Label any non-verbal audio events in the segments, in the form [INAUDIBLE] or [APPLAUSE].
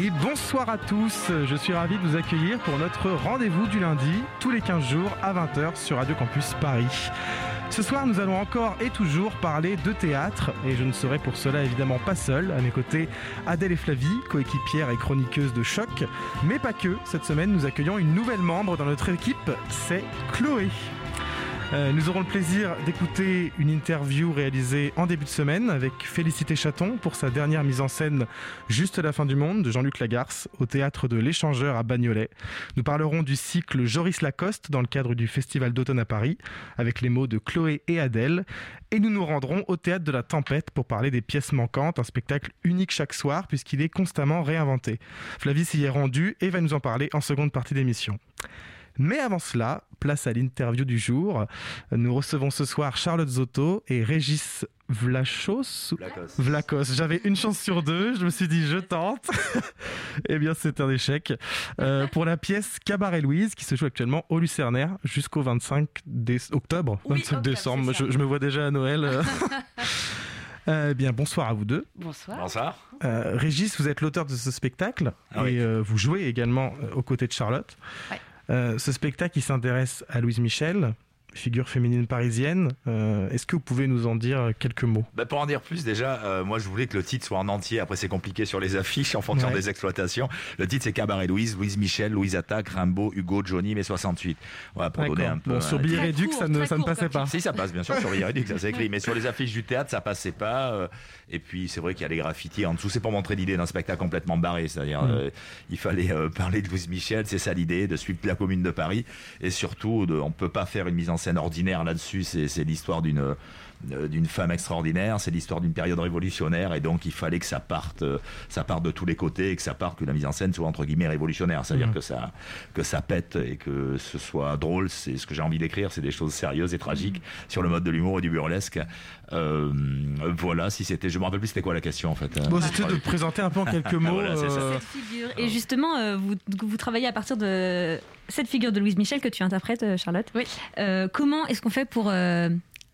Et bonsoir à tous, je suis ravi de vous accueillir pour notre rendez-vous du lundi, tous les 15 jours à 20h sur Radio Campus Paris. Ce soir, nous allons encore et toujours parler de théâtre, et je ne serai pour cela évidemment pas seul. À mes côtés, Adèle et Flavie, coéquipières et chroniqueuses de choc. Mais pas que, cette semaine, nous accueillons une nouvelle membre dans notre équipe, c'est Chloé. Euh, nous aurons le plaisir d'écouter une interview réalisée en début de semaine avec Félicité Chaton pour sa dernière mise en scène Juste la fin du monde de Jean-Luc Lagarce au théâtre de l'Échangeur à Bagnolet. Nous parlerons du cycle Joris Lacoste dans le cadre du Festival d'automne à Paris avec les mots de Chloé et Adèle. Et nous nous rendrons au théâtre de la Tempête pour parler des pièces manquantes, un spectacle unique chaque soir puisqu'il est constamment réinventé. Flavie s'y est rendue et va nous en parler en seconde partie d'émission. Mais avant cela, place à l'interview du jour. Nous recevons ce soir Charlotte Zotto et Régis Vlachos. Vlacos. J'avais une chance sur deux. Je me suis dit, je tente. [LAUGHS] eh bien, c'est un échec. Euh, pour la pièce Cabaret Louise, qui se joue actuellement au Lucernaire jusqu'au 25 déce- octobre. Oui, 25 octobre, décembre. Je, je me vois déjà à Noël. [LAUGHS] Euh, eh bien, bonsoir à vous deux. Bonsoir. Bonsoir. Euh, Régis, vous êtes l'auteur de ce spectacle Ah oui. et euh, vous jouez également euh, aux côtés de Charlotte. Ouais. Euh, ce spectacle, il s'intéresse à Louise Michel, figure féminine parisienne. Euh, Est-ce que vous pouvez nous en dire quelques mots? Bah, pour en dire plus, déjà, euh, moi je voulais que le titre soit en entier. Après, c'est compliqué sur les affiches en fonction Ouais. des exploitations. Le titre, c'est Cabaret Louise, Louise Michel, Louise Attaque, Rimbaud, Hugo, Johnny, mais 68. Voilà, pour donner un peu. Bon, sur. Billet Réduc, ça ne, ne passait pas. Si, ça passe, bien sûr, sur Réduc, ça c'est écrit. Mais sur les affiches du théâtre, ça passait pas. euh, et puis, c'est vrai qu'il y a les graffitis en dessous. C'est pour montrer l'idée d'un spectacle complètement barré. C'est-à-dire, Mm. euh, il fallait euh, parler de Louise Michel, c'est ça l'idée, de suivre la commune de Paris. Et surtout, de, on peut pas faire une mise en scène ordinaire là-dessus. C'est l'histoire d'une d'une femme extraordinaire, c'est l'histoire d'une période révolutionnaire et donc il fallait que ça parte, euh, ça parte de tous les côtés et que ça parte que la mise en scène soit entre guillemets révolutionnaire, c'est-à-dire Mhm. que ça que ça pète et que ce soit drôle, c'est ce que j'ai envie d'écrire, c'est des choses sérieuses et tragiques sur le mode de l'humour et du burlesque. Euh, voilà, si c'était, je me rappelle plus c'était quoi la question en fait. hein. Bon, c'était de présenter un peu en [LAUGHS] quelques mots. Voilà, c'est ça. euh, Cette figure. Et justement, euh, vous, vous travaillez à partir de cette figure de Louise Michel que tu interprètes, euh, Charlotte. Oui. Euh, comment est-ce qu'on fait pour euh,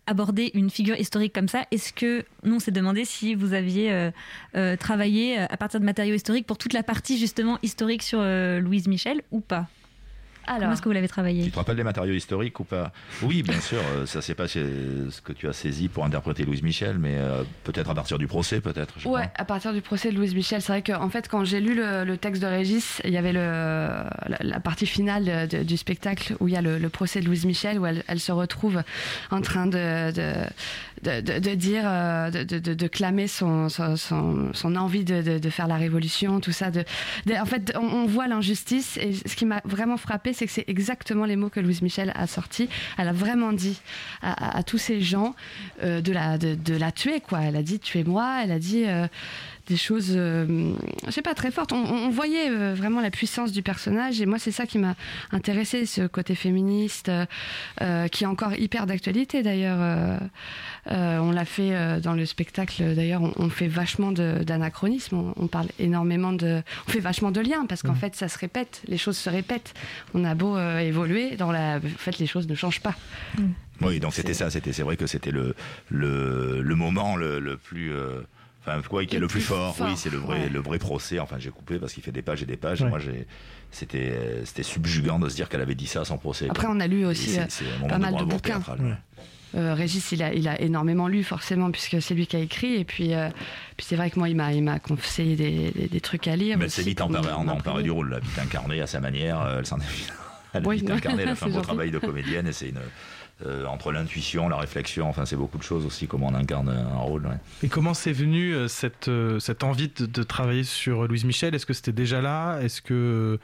aborder une figure historique comme ça Est-ce que nous on s'est demandé si vous aviez euh, euh, travaillé euh, à partir de matériaux historiques pour toute la partie justement historique sur Louise Michel ou pas? Comment Alors, est-ce que vous l'avez travaillé Tu te rappelles des matériaux historiques ou pas? Oui, bien sûr, euh, ça c'est pas ce que tu as saisi pour interpréter Louise Michel, mais euh, peut-être à partir du procès, peut-être. ouais, pas. à partir du procès de Louise Michel, c'est vrai qu'en fait, quand j'ai lu le, le texte de Régis, il y avait le, la, la partie finale de- du spectacle où il y a le, le procès de Louise Michel, où elle, elle se retrouve en train de, de, de, de- de dire, euh, de, de, clamer son, son, son, envie de, faire la révolution, tout ça. De, en fait, on, voit l'injustice et ce qui m'a vraiment frappé, c'est que c'est exactement les mots que Louise Michel a sortis. Elle a vraiment dit à, tous ces gens euh, de, la, de la tuer, quoi. Elle a dit tuez-moi, elle a dit euh, des choses, euh, je sais pas, très fortes. On, on voyait euh, vraiment la puissance du personnage et moi, c'est ça qui m'a intéressé, ce côté féministe euh, euh, qui est encore hyper d'actualité d'ailleurs. Euh, euh, on l'a fait euh, dans le spectacle, d'ailleurs, on, on fait vachement d'anachronisme, on, on parle énormément de. On fait vachement de liens parce qu'en fait, ça se répète, les choses se répètent. On a beau euh, évoluer, dans la... en fait, les choses ne changent pas. Oui, donc c'était ça, c'était, c'est vrai que c'était le, le, le moment le, le plus, euh, enfin, quoi, qui est Le plus plus fort. fort, Oui, c'est le vrai, ouais. le vrai procès. Enfin, j'ai coupé parce qu'il fait des pages et des pages. Ouais. Moi, j'ai, c'était, euh, c'était subjugant de se dire qu'elle avait dit ça à son procès. Après, on a lu aussi c'est- euh, c'est pas mal de bouquins. Euh, Régis, il a, il a énormément lu forcément puisque c'est lui qui a écrit et puis, euh, puis c'est vrai que moi il m'a, il m'a conseillé des, des, des trucs à lire. Mais s'est vite m'imprégner. emparée du rôle, là, vite incarnée à sa manière. euh, Elle s'en est, [LAUGHS] elle Oui, vite incarné, elle a fait un [LAUGHS] c'est beau travail de comédienne et c'est une, euh, entre l'intuition, la réflexion, enfin, c'est beaucoup de choses aussi, comment on incarne un rôle. ouais. Et comment c'est venu euh, cette, euh, cette envie de, de travailler sur Louise Michel? Est-ce que c'était déjà là? Est-ce que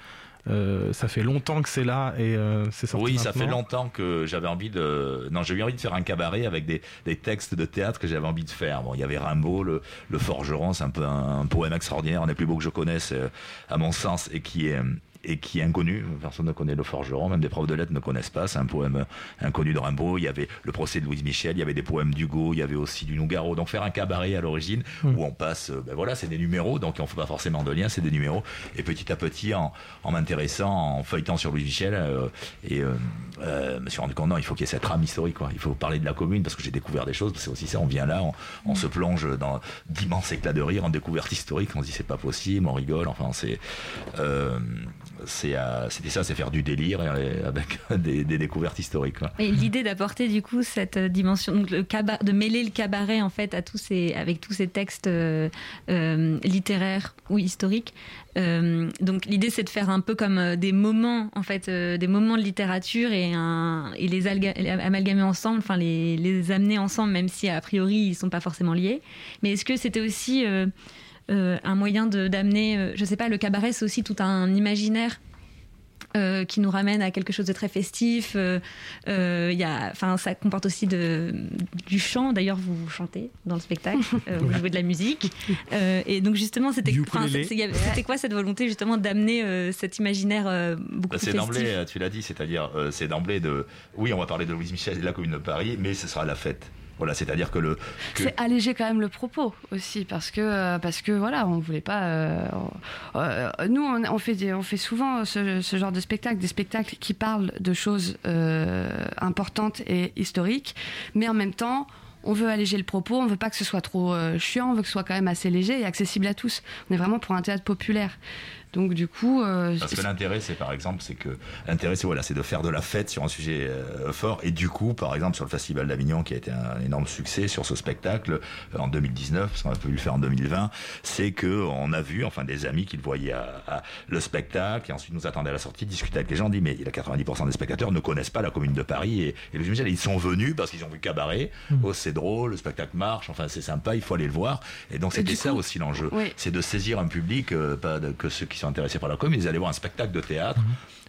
ça fait longtemps que c'est là et c'est sorti. Oui, ça fait longtemps que j'avais envie de. Non, j'ai eu envie de faire un cabaret avec des, des textes de théâtre que j'avais envie de faire. Bon, il y avait Rimbaud, le, le forgeron, c'est un peu un, un poème extraordinaire, un des plus beaux que je connaisse, à mon sens, et qui est et qui est inconnu. Personne ne connaît le forgeron, même des profs de lettres ne connaissent pas. C'est un poème inconnu de Rimbaud. Il y avait le procès de Louise Michel, il y avait des poèmes d'Hugo, il y avait aussi du Nougaro. Donc faire un cabaret à l'origine où on passe, euh, ben voilà, c'est des numéros, donc on ne fait pas forcément de lien, c'est des numéros. Et petit à petit, en, en m'intéressant, en feuilletant sur Louise Michel, euh, et euh, euh, me suis rendu compte, non, il faut qu'il y ait cette rame historique. Quoi. Il faut parler de la commune parce que j'ai découvert des choses. C'est aussi ça, on vient là, on, on se plonge dans d'immenses éclats de rire en découverte historique. On se dit c'est pas possible, on rigole. Enfin, c'est c'est euh, c'était ça, c'est faire du délire avec [LAUGHS] des, découvertes historiques. quoi. Et l'idée d'apporter du coup cette euh, dimension, de mêler le cabaret en fait à tous ces, avec tous ces textes euh, euh, littéraires ou historiques. Euh, donc l'idée c'est de faire un peu comme euh, des moments en fait, euh, des moments de littérature et, les amalgamer ensemble, enfin les, les amener ensemble, même si a priori ils sont pas forcément liés. Mais est-ce que c'était aussi euh, un moyen de- d'amener, euh, je sais pas, le cabaret c'est aussi tout un imaginaire euh, qui nous ramène à quelque chose de très festif. Euh, euh, il y a, enfin, ça comporte aussi de, du chant. D'ailleurs, vous chantez dans le spectacle, [LAUGHS] euh, vous jouez de la musique. Euh, et donc justement, c'était, quoi cette volonté justement d'amener euh, cet imaginaire euh, beaucoup Bah, plus c'est d'emblée, tu l'as dit, c'est-à-dire, euh, c'est d'emblée de. Oui, on va parler de Louise Michel et de la commune de Paris, mais ce sera la fête. Voilà, c'est-à-dire que le. C'est alléger quand même le propos aussi, parce que, euh, parce que voilà, on voulait pas. euh, euh, nous, on, fait, des- on fait souvent ce, genre de spectacle, des spectacles qui parlent de choses importantes et historiques, mais en même temps. On veut alléger le propos, on veut pas que ce soit trop chiant, on veut que ce soit quand même assez léger et accessible à tous. On est vraiment pour un théâtre populaire. Donc du coup, euh, Parce que l'intérêt, c'est par exemple, c'est que l'intérêt, c'est voilà, c'est de faire de la fête sur un sujet euh, fort. Et du coup, par exemple, sur le Festival d'Avignon, qui a été un énorme succès sur ce spectacle euh, en 2019, parce qu'on a pu le faire en 2020, c'est que on a vu, enfin, des amis qui le voyaient à, à le spectacle, et ensuite nous attendaient à la sortie, discuter avec les gens, dit mais il y a 90% des spectateurs ne connaissent pas la Commune de Paris et, et Louis Michel, ils sont venus parce qu'ils ont vu cabaret. Oh, c'est drôle, le spectacle marche, enfin, c'est sympa, il faut aller le voir. Et donc c'était ça coup- aussi l'enjeu, Oui. c'est de saisir un public, euh, pas de- que ceux qui sont intéressés par la commune, ils allaient voir un spectacle de théâtre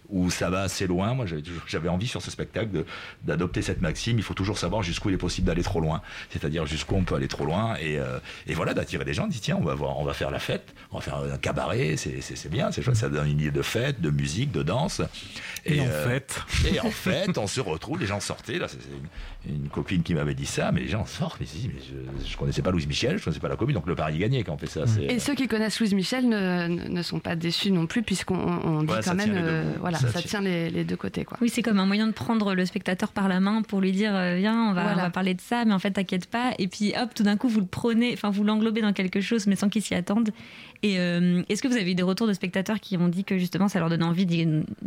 où ça va assez loin. Moi, j'avais envie sur ce spectacle de- d'adopter cette maxime. Il faut toujours savoir jusqu'où il est possible d'aller trop loin, c'est-à-dire jusqu'où on peut aller trop loin, et, euh, et voilà, d'attirer des gens. On dit tiens, on va voir, on va faire la fête, on va faire un cabaret, c'est bien, c'est chouette, ça donne une idée de fête, de musique, de danse. Et, en euh, fait, et en fait, on se retrouve, les gens sortaient, là, c'est une, copine qui m'avait dit ça, mais les gens sortent, mais, mais je, je connaissais pas Louise Michel, je connaissais pas la commune, donc le pari est gagné quand on fait ça. c'est- Et ceux qui connaissent Louise Michel ne, ne- ne sont pas déçus non plus, puisqu'on on dit quand même, euh, voilà, Ça ça, tient. tient les, les deux côtés, quoi. Oui, c'est comme un moyen de prendre le spectateur par la main pour lui dire euh, viens, on va, Voilà. on va parler de ça, mais en fait t'inquiète pas. Et puis hop, tout d'un coup vous le prenez, enfin vous l'englobez dans quelque chose, mais sans qu'il s'y attende. Et euh, est-ce que vous avez eu des retours de spectateurs qui ont dit que justement ça leur donne envie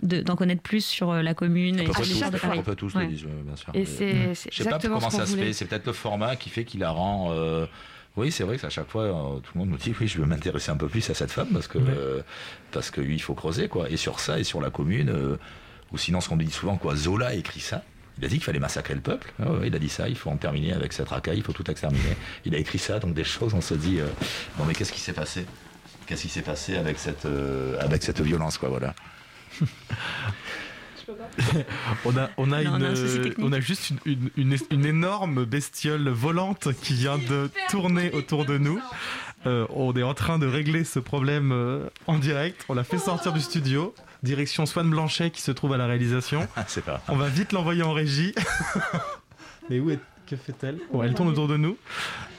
d'en connaître plus sur euh, la commune et sur tous, de Paris à peu tous Ouais. le disent, bien sûr. Et Euh, c'est Je sais pas comment ça se fait. C'est peut-être le format qui fait qu'il la rend. euh, Oui, c'est vrai que à chaque fois, euh, tout le monde nous dit oui, je veux m'intéresser un peu plus à cette femme parce que Ouais. euh, parce que oui, il faut creuser quoi. Et sur ça et sur la commune, euh, ou sinon ce qu'on dit souvent quoi, Zola a écrit ça. Il a dit qu'il fallait massacrer le peuple. Ah ouais, il a dit ça. Il faut en terminer avec cette racaille. Il faut tout exterminer. Il a écrit ça. Donc des choses, on se dit euh, non mais qu'est-ce qui s'est passé? Qu'est-ce qui s'est passé avec cette euh, avec cette violence quoi Voilà. [LAUGHS] on a, on a, Non, on une, a un souci technique. on a juste une, une- une- une énorme bestiole volante qui vient de tourner autour de nous. Euh, on est en train de régler ce problème euh, en direct. On l'a fait sortir du studio. Direction Swan Blanchet qui se trouve à la réalisation. [LAUGHS] C'est pas. On va vite l'envoyer en régie. [LAUGHS] Mais où est que fait-elle Bon, elle tourne autour de nous.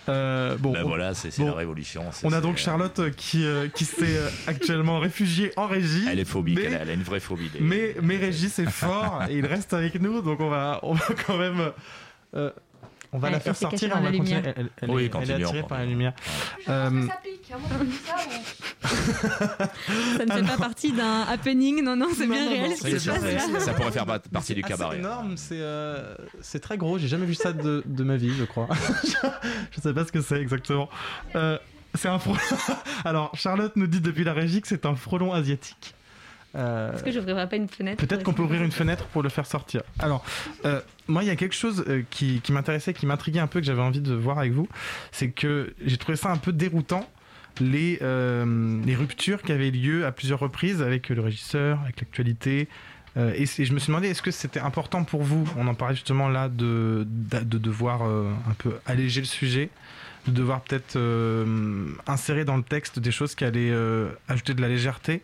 Euh, bon, Ben on- voilà, c'est bon. la révolution. on a donc Charlotte qui, euh, qui s'est euh, [LAUGHS] actuellement réfugiée en régie. Elle est phobique. Mais- Elle, a, elle a une vraie phobie. des- Mais, mais Régis est fort et il reste avec nous, donc on va, on va quand même. euh, on va Elle- la faire sortir on va la continuer. lumière. Elle, elle- elle Oui, est, elle est attirée par la lumière. Euh, Ça ne fait pas partie d'un happening, non, non, c'est bien non, réel non, ce passe. Ça pourrait faire pa- partie du c'est cabaret. énorme, c'est euh, c'est très gros. J'ai jamais vu ça de, de ma vie, je crois. [LAUGHS] je sais pas ce que c'est exactement. Euh, c'est un frelon. [LAUGHS] Alors, Charlotte nous dit depuis la régie que c'est un frelon asiatique. Euh, Est-ce que j'ouvrirai pas une fenêtre Peut-être qu'on peut ouvrir une fenêtre pour le faire sortir. Alors, euh, moi, il y a quelque chose euh, qui, qui m'intéressait, qui m'intriguait un peu, que j'avais envie de voir avec vous. C'est que j'ai trouvé ça un peu déroutant les, euh, les ruptures qui avaient lieu à plusieurs reprises avec le régisseur, avec l'actualité. Et, et je me suis demandé, est-ce que c'était important pour vous, on en parlait justement là, de, de, de devoir euh, un peu alléger le sujet, de devoir peut-être euh, insérer dans le texte des choses qui allaient euh, ajouter de la légèreté?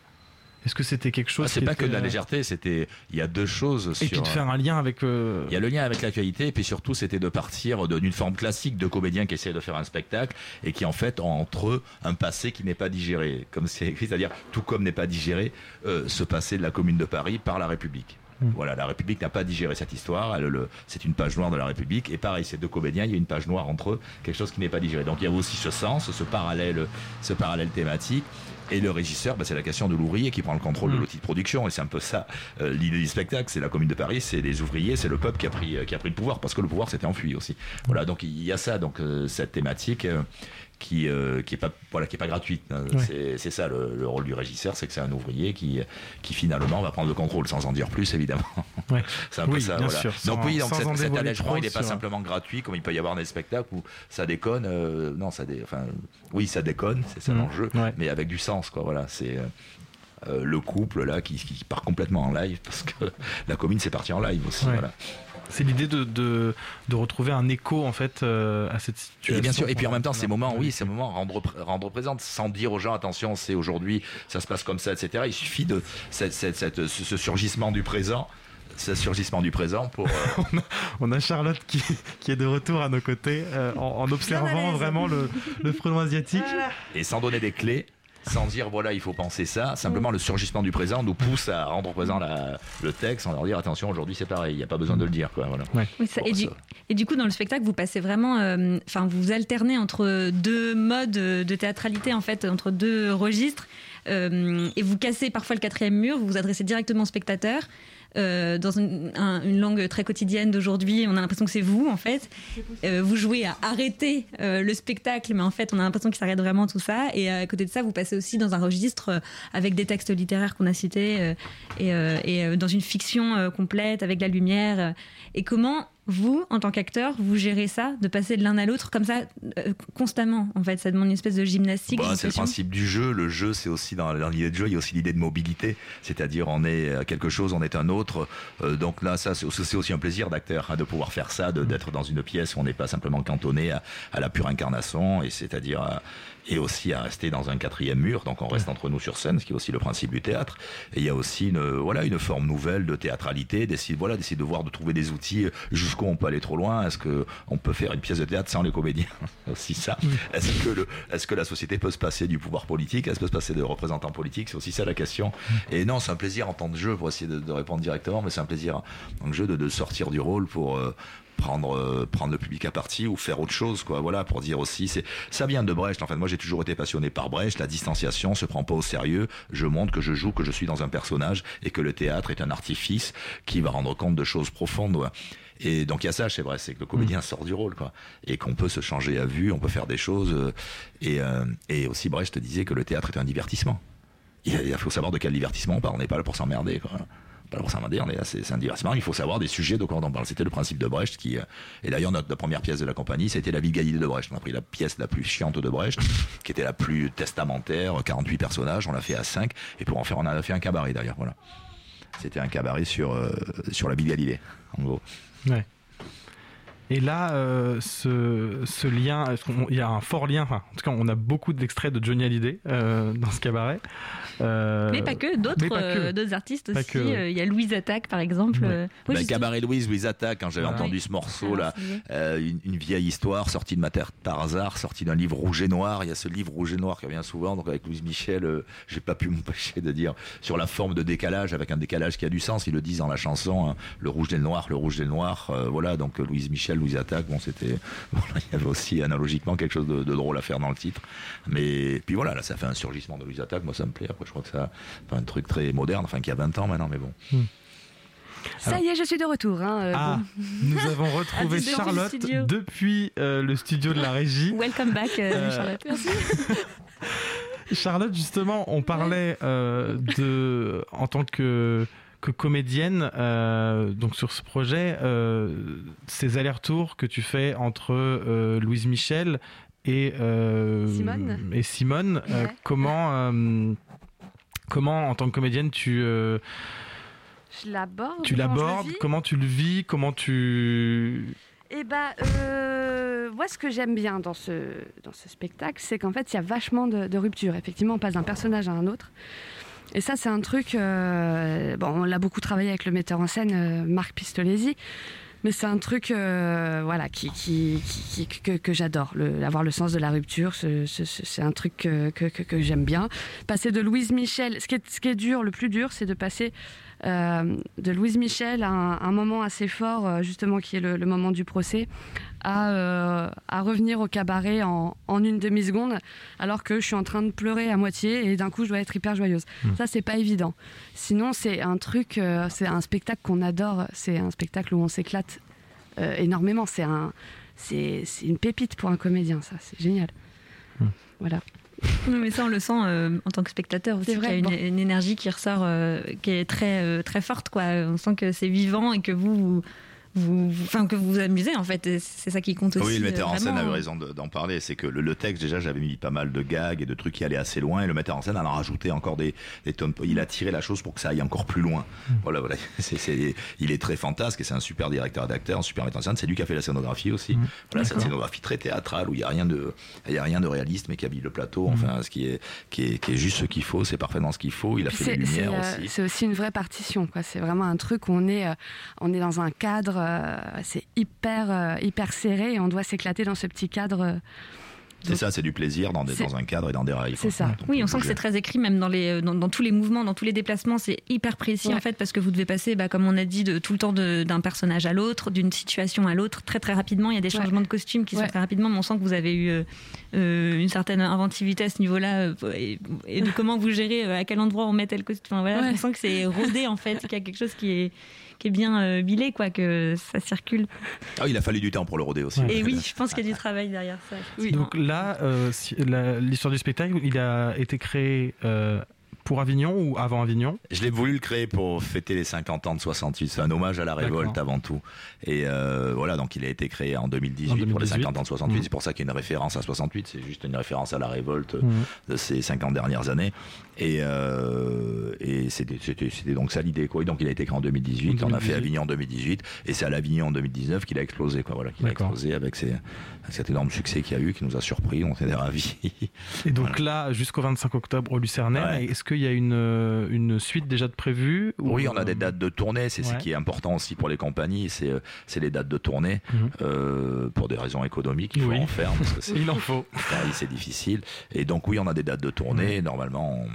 Est-ce que c'était quelque chose Ah, c'est pas que de la euh, légèreté, c'était il y a deux choses. Et puis sur- de faire un lien avec... euh, Il y a le lien avec l'actualité, et puis surtout, c'était de partir d'une forme classique de comédien qui essaie de faire un spectacle et qui en fait ont entre eux un passé qui n'est pas digéré, comme c'est écrit, c'est-à-dire tout comme n'est pas digéré euh, ce passé de la Commune de Paris par la République. Mm. Voilà, la République n'a pas digéré cette histoire. elle le- c'est une page noire de la République. Et pareil, ces deux comédiens, il y a une page noire entre eux, quelque chose qui n'est pas digéré. Donc il y a aussi ce sens, ce parallèle, ce parallèle thématique. Et le régisseur, bah, c'est la question de l'ouvrier qui prend le contrôle de Mm. l'outil de production. Et c'est un peu ça euh, l'idée du spectacle. C'est la Commune de Paris, c'est les ouvriers, c'est le peuple qui a pris euh, qui a pris le pouvoir parce que le pouvoir s'était enfui aussi. Voilà, donc il y a ça, donc euh, cette thématique. Qui euh, qui est pas voilà qui est pas gratuite hein. Ouais. c'est ça le, le rôle du régisseur c'est que c'est un ouvrier qui qui finalement va prendre le contrôle sans en dire plus évidemment Ouais. [LAUGHS] c'est un peu ça voilà. sûr, donc sans- oui donc cet, cet allègement il n'est pas simplement gratuit comme il peut y avoir des spectacles où ça déconne euh, non ça dé, enfin oui ça déconne c'est ça Mhm. l'enjeu mais avec du sens quoi voilà c'est euh, le couple là qui, qui part complètement en live parce que [LAUGHS] la commune c'est parti en live aussi voilà C'est l'idée de, de, de retrouver un écho en fait euh, à cette situation. Et bien sûr, et puis en même temps, ces moments, oui, ces moments rendre, rendre présente, sans dire aux gens, attention, c'est aujourd'hui, ça se passe comme ça, etc. Il suffit de cette, cette- cette- ce, ce surgissement du présent, ce surgissement du présent pour. euh, [LAUGHS] On a Charlotte qui, qui est de retour à nos côtés euh, en, en observant vraiment le, le frelon asiatique. et sans donner des clés. Sans dire voilà il faut penser ça, simplement le surgissement du présent nous pousse à rendre présent la- le texte, sans leur dire attention aujourd'hui c'est pareil, il n'y a pas besoin de le dire quoi. Voilà. Oui, ça- Bon, et, du, ça- et du coup, dans le spectacle, vous passez vraiment, euh, enfin, vous alternez entre deux modes de théâtralité, en fait, entre deux registres, euh, et vous cassez parfois le quatrième mur, vous vous adressez directement au spectateur. Euh, dans une, un- une langue très quotidienne d'aujourd'hui, on a l'impression que c'est vous en fait. Euh, vous jouez à arrêter euh, le spectacle, mais en fait, on a l'impression qu'il s'arrête vraiment tout ça. Et à côté de ça, vous passez aussi dans un registre avec des textes littéraires qu'on a cités et, et, dans une fiction complète avec la lumière. Et comment vous, en tant qu'acteur, vous gérez ça, de passer de l'un à l'autre comme ça euh, constamment En fait, ça demande une espèce de gymnastique. Bah, c'est le principe du jeu. Le jeu, c'est aussi dans, dans l'idée de jeu, il y a aussi l'idée de mobilité. C'est-à-dire, on est euh, quelque chose, on est un autre. Euh, donc là, ça, c'est aussi un plaisir d'acteur hein, de pouvoir faire ça, de- d'être dans une pièce où on n'est pas simplement cantonné à, à la pure incarnation, et c'est-à-dire à- et aussi à rester dans un quatrième mur. Donc on reste entre nous sur scène, ce qui est aussi le principe du théâtre. Et il y a aussi une voilà une forme nouvelle de théâtralité, d'essayer voilà d'essayer de voir, de trouver des outils jusqu'où on peut aller trop loin. Est-ce que on peut faire une pièce de théâtre sans les comédiens? [LAUGHS] Aussi ça. Est-ce que le est-ce que la société peut se passer du pouvoir politique? Est-ce peut se passer de représentants politiques? C'est aussi ça la question. Et non, c'est un plaisir en tant que jeu pour essayer de, de répondre directement, mais c'est un plaisir en tant que jeu de, de sortir du rôle pour euh, prendre euh, prendre le public à partie ou faire autre chose quoi voilà pour dire aussi c'est ça vient de Brecht en fait moi j'ai toujours été passionné par Brecht la distanciation se prend pas au sérieux je montre que je joue que je suis dans un personnage et que le théâtre est un artifice qui va rendre compte de choses profondes ouais. Et donc il y a ça chez Brecht, c'est que le comédien sort du rôle, quoi, et qu'on peut se changer à vue, on peut faire des choses. euh, et, euh, et aussi Brecht disait que le théâtre est un divertissement. Il il faut savoir de quel divertissement on parle. On n'est pas là pour s'emmerder, quoi. Pas là pour s'emmerder, on est c'est un divertissement. Il faut savoir des sujets de quoi on parle. C'était le principe de Brecht qui. euh, et d'ailleurs, notre première pièce de la compagnie, c'était la vie de Galilée de Brecht. On a pris la pièce la plus chiante de Brecht, qui était la plus testamentaire, 48 personnages, on l'a fait à 5, et pour en faire, on a fait un cabaret d'ailleurs, voilà. C'était un cabaret sur, euh, la vie Galilée, en gros. Ouais. Et là, euh, ce, ce lien, il y a un fort lien, enfin, en tout cas, on a beaucoup d'extraits de Johnny Hallyday euh, dans ce cabaret. Euh, Mais pas que, d'autres euh, artistes Pas aussi. Euh, Il y a Louise Attaque, par exemple. Ouais. Oui, Bah. Cabaret Louise, Louise Attaque, quand j'avais Voilà. entendu ce morceau là, Alors, c'est lié. euh, une, une vieille histoire sortie de ma terre par hasard, sortie d'un livre rouge et noir. Il y a ce livre rouge et noir qui revient souvent, donc avec Louise Michel, euh, j'ai pas pu [LAUGHS] m'empêcher de dire sur la forme de décalage, avec un décalage qui a du sens. Ils le disent dans la chanson, hein, le rouge et le noir, le rouge et le noir. euh, voilà, donc euh, Louise Michel, Louise Attaque, bon, c'était, [LAUGHS] voilà, il y avait aussi analogiquement quelque chose de, de drôle à faire dans le titre. Mais puis voilà, là, ça fait un surgissement de Louise Attaque. Moi, ça me plaît. Après, je crois que ça, fait un truc très moderne, enfin, qui a 20 ans maintenant, mais bon. Ça y est, je suis de retour. hein, euh, Ah, nous avons retrouvé [LAUGHS] Charlotte studio. depuis euh, le studio de la régie. Welcome back, euh, Euh, Charlotte. [LAUGHS] Charlotte, justement, on parlait euh, de, en tant que, que comédienne, euh, donc sur ce projet, euh, ces allers-retours que tu fais entre euh, Louise Michel et, Simone. et Simone. Ouais. comment, comment, en tant que comédienne, tu, Je l'aborde. l'abordes Comment tu le vis Comment tu... Eh ben, euh, moi, ce que j'aime bien dans ce, dans ce spectacle, c'est qu'en fait, il y a vachement de, de ruptures. Effectivement, on passe d'un personnage à un autre. Et ça, c'est un truc. euh, bon, on l'a beaucoup travaillé avec le metteur en scène, euh, Marc Pistolesi. Mais c'est un truc euh, voilà, que, j'adore. Le- Avoir le sens de la rupture, ce- ce- ce- c'est un truc que, j'aime bien. Passer de Louise Michel. Ce qui est, dur, le plus dur, c'est de passer de Louise Michel à un, un moment assez fort, euh, justement, qui est le, le moment du procès, à, euh, à revenir au cabaret en, en une demi-seconde, alors que je suis en train de pleurer à moitié et d'un coup je dois être hyper joyeuse. Ça, c'est pas évident. Sinon, c'est un truc, euh, c'est un spectacle qu'on adore, c'est un spectacle où on s'éclate euh, énormément. C'est un, c'est c'est une pépite pour un comédien, ça, c'est génial. Voilà. Non, mais ça, on le sent euh, en tant que spectateur aussi, vrai, qu'il y a une, bon. une énergie qui ressort, euh, qui est très, euh, très forte. Quoi. On sent que c'est vivant et que vous, vous, vous, vous- enfin, que vous vous amusez, en fait. C'est ça qui compte aussi. Oui, le metteur euh, en scène vraiment. avait raison de- d'en parler. C'est que le, le texte, déjà, j'avais mis pas mal de gags et de trucs qui allaient assez loin. Et le metteur en scène en a rajouté encore des, des tonnes. Il a tiré la chose pour que ça aille encore plus loin. Voilà, voilà. [LAUGHS] C'est, c'est- il est très fantasque et c'est un super directeur d'acteur, un super metteur en scène. C'est lui qui a fait la scénographie aussi. Voilà, cette scénographie très théâtrale où il n'y a rien de, il y a rien de réaliste, mais qui habille le plateau. Enfin, ce qui est, qui est, qui est juste ce qu'il faut. C'est parfaitement ce qu'il faut. Il a fait les lumières euh, aussi. C'est aussi une vraie partition, quoi. C'est vraiment un truc où on est, euh, on est dans un cadre, euh, c'est hyper, euh, hyper serré et on doit s'éclater dans ce petit cadre. C'est ça, c'est du plaisir dans, des- dans un cadre et dans des rails. c'est ça. Donc, Oui, on sent que c'est très écrit, même dans, les, euh, dans, dans tous les mouvements, dans tous les déplacements. C'est hyper précis, Ouais. en fait, parce que vous devez passer, bah, comme on a dit, de, tout le temps d'un personnage à l'autre, d'une situation à l'autre, très très rapidement. Il y a des Ouais. changements de costumes qui sont Ouais. très rapidement, mais on sent que vous avez eu euh, une certaine inventivité à ce niveau-là, euh, et, et de comment vous gérez, euh, à quel endroit on met tel costume. Enfin, voilà, Ouais. On sent que c'est rodé, en fait, qu'il y a quelque chose qui est, qui est bien euh, bilé, quoi, que ça circule. Ah, il a fallu du temps pour le roder aussi. Et oui, je pense qu'il y a du travail derrière ça. Donc là, euh, l'histoire du spectacle, il a été créé euh, pour Avignon ou avant Avignon? Je l'ai voulu le créer pour fêter les 50 ans de 68. C'est un hommage à la révolte avant tout. Et euh, voilà, donc il a été créé en 2018, En pour les 2018. 50 ans de 68. Mhm. C'est pour ça qu'il y a une référence à 68. C'est juste une référence à la révolte Mhm. de ces 50 dernières années. Et, euh, et c'était, c'était, c'était donc ça l'idée. Quoi. Et donc il a été créé en 2018. En On a fait 2018. Avignon en 2018. Et c'est à l'Avignon en 2019 qu'il a explosé. Quoi, voilà, qu'il a explosé avec, ses- avec cet énorme succès qu'il y a eu, qui nous a surpris. On était ravis. Et donc là, jusqu'au 25 octobre au Ouais. est-ce qu'il y a une, euh, une suite déjà de prévue ou- Oui, on a des dates de tournée. C'est ce qui est important aussi pour les compagnies. C'est, euh, c'est les dates de tournée Mhm. euh, pour des raisons économiques. Il faut Oui. en faire parce que [LAUGHS] c'est, Il en faut. Paris, c'est difficile. Et donc oui, on a des dates de tournée. Normalement, on,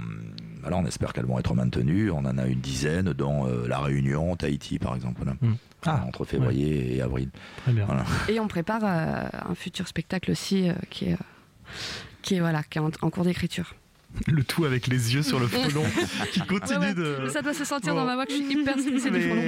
voilà, on espère qu'elles vont être maintenues. On en a une dizaine, dont euh, la Réunion, Tahiti, par exemple. voilà. Mhm. Ah, entre février et avril. très bien. Voilà. Et on prépare euh, un futur spectacle aussi euh, qui est, euh, qui est voilà, qui est en, en cours d'écriture. [LAUGHS] Le tout avec les yeux sur le frelon [LAUGHS] qui continue Ouais, ouais. de. Ça doit se sentir Bon. dans ma voix que je suis hyper [LAUGHS] stressée du frelon.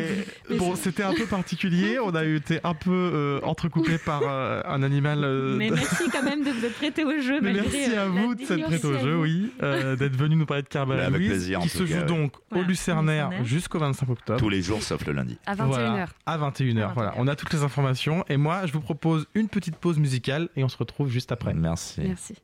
Mais bon, c'était un peu particulier. On a été un peu euh, entrecoupé par euh, un animal. euh, Mais merci quand même de vous être prêté au jeu. Mais malgré, merci euh, à la vous de s'être prêt au jeu, oui, euh, d'être venu nous parler de Avec Louise, plaisir, en qui tout se cas, joue ouais. donc Voilà, au Lucernaire Lucernaire. jusqu'au 25 octobre. Tous les jours sauf le lundi. À 21h. Voilà, à 21h. Voilà, on a toutes les informations. Et moi, je vous propose une petite pause musicale et on se retrouve juste après. Merci. Merci.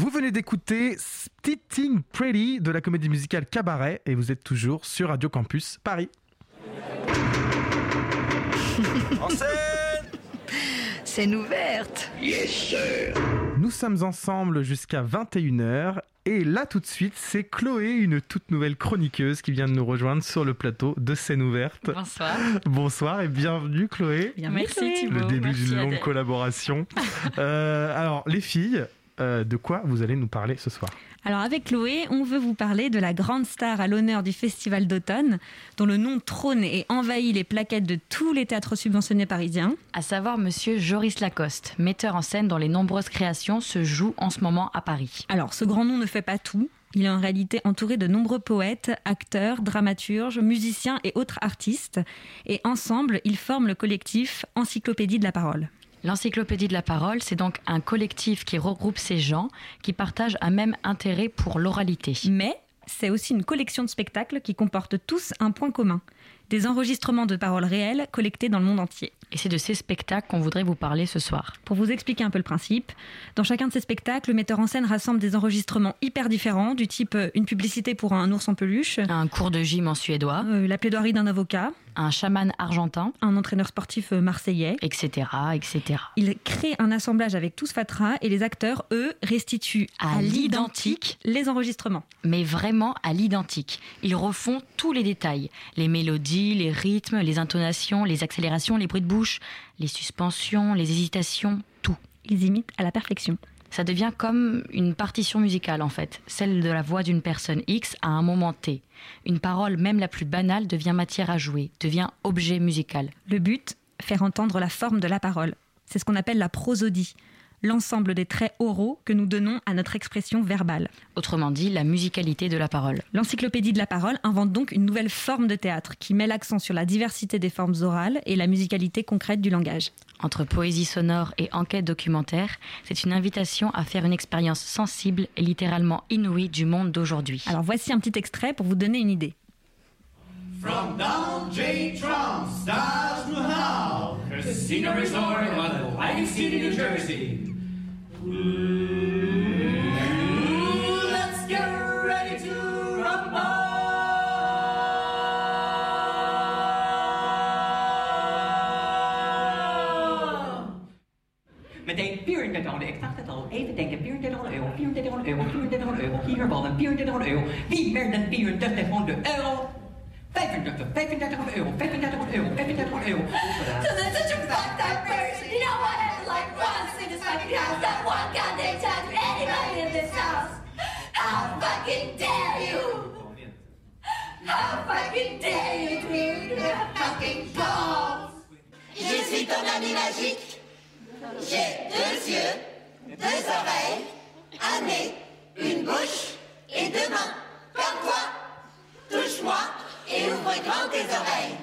Vous venez d'écouter Stitting Pretty de la comédie musicale Cabaret et vous êtes toujours sur Radio Campus Paris. [LAUGHS] En scène Scène ouverte Yes, sir. Nous sommes ensemble jusqu'à 21h et là tout de suite c'est Chloé, une toute nouvelle chroniqueuse qui vient de nous rejoindre sur le plateau de scène ouverte. Bonsoir. [LAUGHS] Bonsoir et bienvenue Chloé. Merci Thibaut. Le début d'une longue collaboration. [LAUGHS] Euh, alors les filles, euh, de quoi vous allez nous parler ce soir Alors avec Chloé, on veut vous parler de la grande star à l'honneur du Festival d'automne, dont le nom trône et envahit les plaquettes de tous les théâtres subventionnés parisiens. À savoir monsieur Joris Lacoste, metteur en scène dont les nombreuses créations se jouent en ce moment à Paris. Alors ce grand nom ne fait pas tout. Il est en réalité entouré de nombreux poètes, acteurs, dramaturges, musiciens et autres artistes. Et ensemble, ils forment le collectif Encyclopédie de la parole. L'Encyclopédie de la parole, c'est donc un collectif qui regroupe ces gens qui partagent un même intérêt pour l'oralité. Mais c'est aussi une collection de spectacles qui comportent tous un point commun. Des enregistrements de paroles réelles collectés dans le monde entier. Et c'est de ces spectacles qu'on voudrait vous parler ce soir. Pour vous expliquer un peu le principe, dans chacun de ces spectacles, le metteur en scène rassemble des enregistrements hyper différents, du type euh, une publicité pour un ours en peluche, Un cours de gym en suédois, euh, la plaidoirie d'un avocat, un chaman argentin, un entraîneur sportif euh, marseillais. etc., etc. Il crée un assemblage avec tous fatras et les acteurs, eux, restituent À l'identique les enregistrements. mais vraiment à l'identique. Ils refont tous les détails, les mélodies, les rythmes, les intonations, les accélérations, les bruits de bouche, les suspensions, les hésitations, tout. Ils imitent à la perfection. Ça devient comme une partition musicale en fait, celle de la voix d'une personne X à un moment T. Une parole, même la plus banale, devient matière à jouer, devient objet musical. Le but, faire entendre la forme de la parole. C'est ce qu'on appelle la prosodie, l'ensemble des traits oraux que nous donnons à notre expression verbale. Autrement dit, la musicalité de la parole. L'encyclopédie de la parole invente donc une nouvelle forme de théâtre qui met l'accent sur la diversité des formes orales et la musicalité concrète du langage. Entre poésie sonore et enquête documentaire, c'est une invitation à faire une expérience sensible et littéralement inouïe du monde d'aujourd'hui. Alors voici un petit extrait pour vous donner une idée. From down J. Trump, stars How, Casino Resort City, New Jersey. Let's get ready to rumble! Meteen 3400, ik dacht het al, even denken, 3400 euro, 3400 euro, 3400 euro, hier ballen, 3400 euro, wie meer dan 3400 euro? 35, 3500 euro, 3500 euro, 3500 euro. So that's such a fucked up person. You. Je suis ton ami magique. J'ai deux yeux, deux oreilles, un nez, une bouche et deux mains. Comme toi. Touche-moi grand tes oreilles.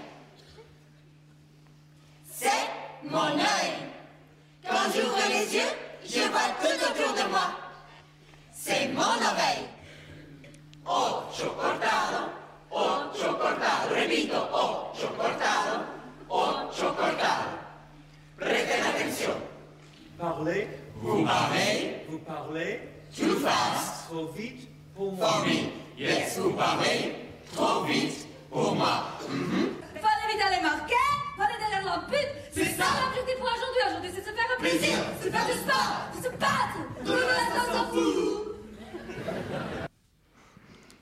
C'est mon œil. Quand j'ouvre les yeux, je vois tout autour de moi. C'est mon oreille. Ocho cortado, ocho cortado, repito, ocho cortado, ocho cortado. Presten attention. Parlez, Vous parlez vous parlez, too fast trop vite pour for me. Yes, vous parlez trop vite pour moi. Fallait vite aller marquer, fallait derrière la pute. C'est ça l'objectif pour aujourd'hui. Aujourd'hui, c'est se faire un plaisir, c'est faire du sport, c'est se battre. Tout le reste, on s'en fout.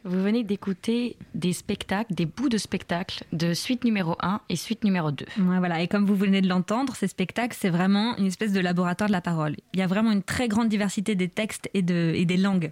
Vous venez d'écouter des spectacles, des bouts de spectacles de suite numéro 1 et suite numéro 2. Ouais, voilà. Et comme vous venez de l'entendre, ces spectacles, c'est vraiment une espèce de laboratoire de la parole. Il y a vraiment une très grande diversité des textes et, de, et des langues.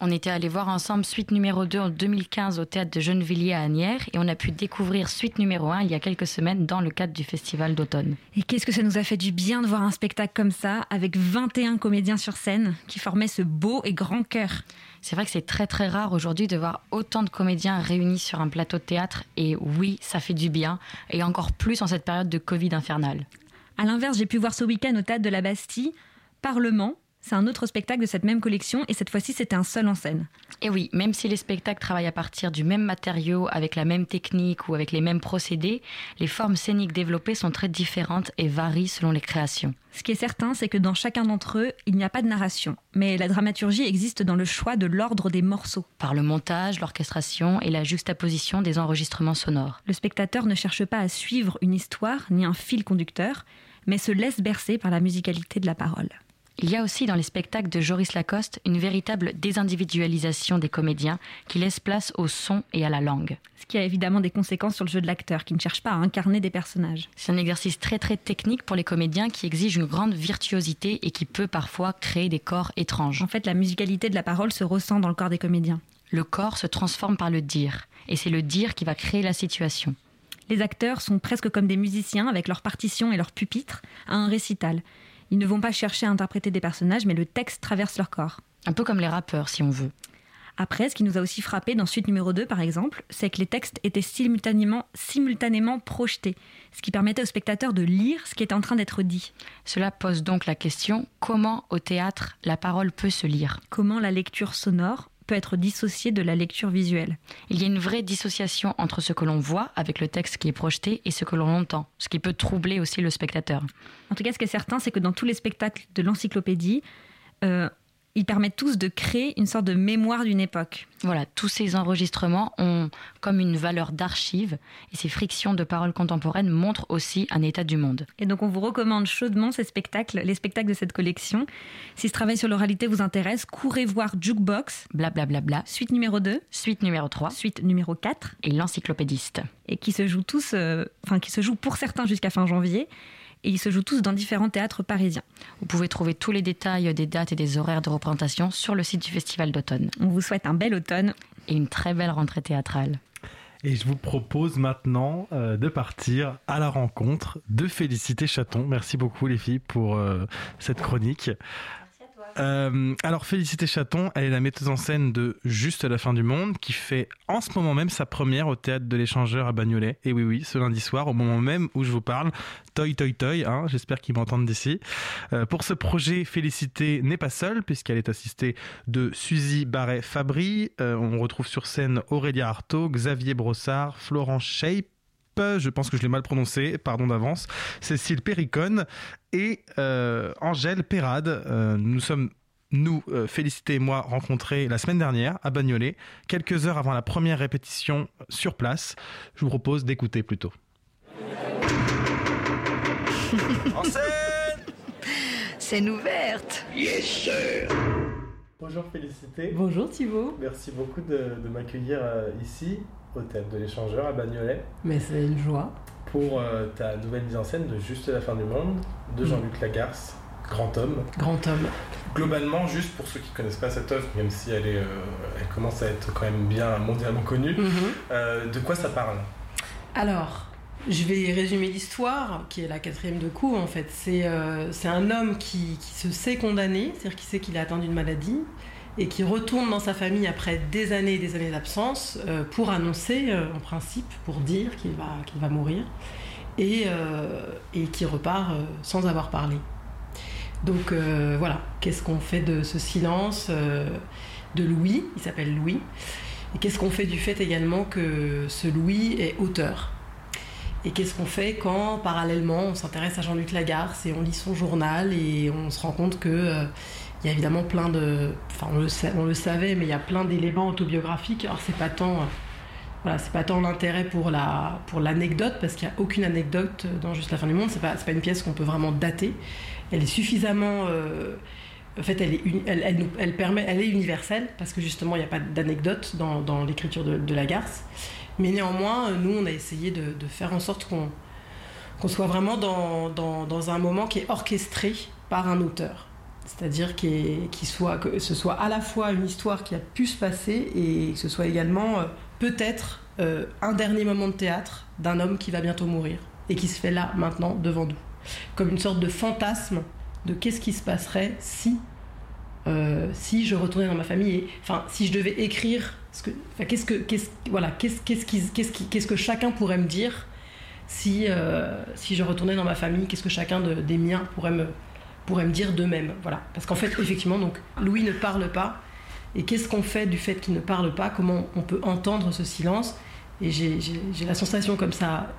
On était allé voir ensemble suite numéro 2 en 2015 au théâtre de Gennevilliers à Agnières et on a pu découvrir suite numéro 1 il y a quelques semaines dans le cadre du festival d'automne. Et qu'est-ce que ça nous a fait du bien de voir un spectacle comme ça, avec 21 comédiens sur scène qui formaient ce beau et grand chœur. C'est vrai que c'est très très rare aujourd'hui de voir autant de comédiens réunis sur un plateau de théâtre et oui, ça fait du bien et encore plus en cette période de Covid infernale. À l'inverse, j'ai pu voir ce week-end au théâtre de la Bastille Parlement, c'est un autre spectacle de cette même collection et cette fois-ci c'était un seul en scène. Et oui, même si les spectacles travaillent à partir du même matériau, avec la même technique ou avec les mêmes procédés, les formes scéniques développées sont très différentes et varient selon les créations. Ce qui est certain, c'est que dans chacun d'entre eux, il n'y a pas de narration, mais la dramaturgie existe dans le choix de l'ordre des morceaux. Par le montage, l'orchestration et la juxtaposition des enregistrements sonores. Le spectateur ne cherche pas à suivre une histoire ni un fil conducteur, mais se laisse bercer par la musicalité de la parole. Il y a aussi dans les spectacles de Joris Lacoste une véritable désindividualisation des comédiens qui laisse place au son et à la langue. Ce qui a évidemment des conséquences sur le jeu de l'acteur, qui ne cherche pas à incarner des personnages. C'est un exercice très très technique pour les comédiens qui exige une grande virtuosité et qui peut parfois créer des corps étranges. En fait, la musicalité de la parole se ressent dans le corps des comédiens. Le corps se transforme par le dire, et c'est le dire qui va créer la situation. Les acteurs sont presque comme des musiciens avec leurs partitions et leurs pupitres à un récital. Ils ne vont pas chercher à interpréter des personnages, mais le texte traverse leur corps. Un peu comme les rappeurs, si on veut. Après, ce qui nous a aussi frappé dans Suite numéro 2, par exemple, c'est que les textes étaient simultanément, simultanément projetés, ce qui permettait au spectateur de lire ce qui était en train d'être dit. Cela pose donc la question comment au théâtre la parole peut se lire? Comment la lecture sonore peut être dissociée de la lecture visuelle. Il y a une vraie dissociation entre ce que l'on voit avec le texte qui est projeté et ce que l'on entend, ce qui peut troubler aussi le spectateur. En tout cas, ce qui est certain, c'est que dans tous les spectacles de l'encyclopédie, euh, ils permettent tous de créer une sorte de mémoire d'une époque. Voilà, tous ces enregistrements ont comme une valeur d'archive et ces frictions de paroles contemporaines montrent aussi un état du monde. Et donc on vous recommande chaudement ces spectacles, les spectacles de cette collection. Si ce travail sur l'oralité vous intéresse, courez voir Jukebox, blablabla, bla bla, suite numéro 2, suite numéro 3, suite numéro 4 et l'encyclopédiste. Et qui se jouent tous, euh, enfin qui se jouent pour certains jusqu'à fin janvier et ils se jouent tous dans différents théâtres parisiens. Vous pouvez trouver tous les détails des dates et des horaires de représentation sur le site du Festival d'automne. On vous souhaite un bel automne et une très belle rentrée théâtrale. Et je vous propose maintenant euh, de partir à la rencontre de Félicité Chaton. Merci beaucoup les filles pour euh, cette chronique. Euh, alors Félicité Chaton, elle est la metteuse en scène de Juste la fin du monde, qui fait en ce moment même sa première au théâtre de l'échangeur à Bagnolet. Et oui oui, ce lundi soir, au moment même où je vous parle, Toy Toy Toy, hein, j'espère qu'ils m'entendent d'ici. Euh, pour ce projet, Félicité n'est pas seule, puisqu'elle est assistée de Suzy Barret-Fabry. Euh, on retrouve sur scène Aurélia Artaud, Xavier Brossard, Florence Shape, je pense que je l'ai mal prononcé, pardon d'avance, Cécile Péricone et euh, Angèle Perrade. Euh, nous sommes, nous, euh, Félicité et moi, rencontrés la semaine dernière à Bagnolet, quelques heures avant la première répétition sur place. Je vous propose d'écouter plutôt. [LAUGHS] En scène Scène ouverte Yes, sir Bonjour Félicité. Bonjour Thibaut. Merci beaucoup de, de m'accueillir ici au théâtre de l'échangeur à Bagnolet. Mais c'est une joie. Pour euh, ta nouvelle mise en scène de Juste la fin du monde de Jean-Luc Lagarce, grand homme. Grand homme. Globalement, juste pour ceux qui ne connaissent pas cette œuvre, même si elle, est, euh, elle commence à être quand même bien mondialement connue, Mhm. euh, de quoi ça parle? Alors, je vais résumer l'histoire, qui est la quatrième de coup en fait. C'est un homme qui, qui se sait condamné, c'est-à-dire qui sait qu'il a atteint d'une maladie, et qui retourne dans sa famille après des années et des années d'absence euh, pour annoncer, euh, en principe, pour dire qu'il va, va mourir, et, euh, et qui repart sans avoir parlé. Donc voilà, qu'est-ce qu'on fait de ce silence de Louis? Il s'appelle Louis. Et qu'est-ce qu'on fait du fait également que ce Louis est auteur? Et qu'est-ce qu'on fait quand, parallèlement, on s'intéresse à Jean-Luc Lagarce et on lit son journal et on se rend compte que il y a évidemment plein de, enfin on le, savait, mais il y a plein d'éléments autobiographiques. Alors c'est pas tant, voilà, c'est pas tant l'intérêt pour la, pour l'anecdote parce qu'il n'y a aucune anecdote dans Juste la fin du monde. C'est pas, pas une pièce qu'on peut vraiment dater. Elle est suffisamment euh, en fait, elle est, elle, elle permet, elle est universelle parce que justement, il n'y a pas d'anecdote dans, dans l'écriture de, de. Mais néanmoins, nous, on a essayé de, faire en sorte qu'on qu'on soit vraiment dans, dans un moment qui est orchestré par un auteur. C'est-à-dire qu'il soit, que ce soit à la fois une histoire qui a pu se passer et que ce soit également euh, peut-être euh, un dernier moment de théâtre d'un homme qui va bientôt mourir et qui se fait là, maintenant, devant nous. Comme une sorte de fantasme de qu'est-ce qui se passerait si, euh, si je retournais dans ma famille et enfin si je devais écrire ce que, qu'est-ce que voilà qu'est-ce qu'est-ce que chacun pourrait me dire si si je retournais dans ma famille qu'est-ce que chacun de- des miens pourrait me pourraient me dire d'eux-mêmes. Voilà. Parce qu'en fait, effectivement, donc, Louis ne parle pas. Et qu'est-ce qu'on fait du fait qu'il ne parle pas? Comment on peut entendre ce silence? Et j'ai la sensation comme ça,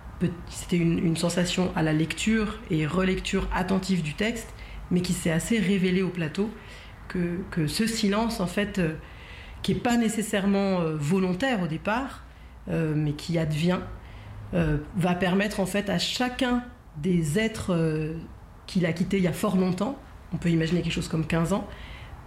c'était une, sensation à la lecture et relecture attentive du texte, mais qui s'est assez révélé au plateau, que, que ce silence, en fait, euh, qui n'est pas nécessairement euh, volontaire au départ, euh, mais qui advient, va permettre en fait à chacun des êtres qu'il a quittés il y a fort longtemps, on peut imaginer quelque chose comme 15 ans,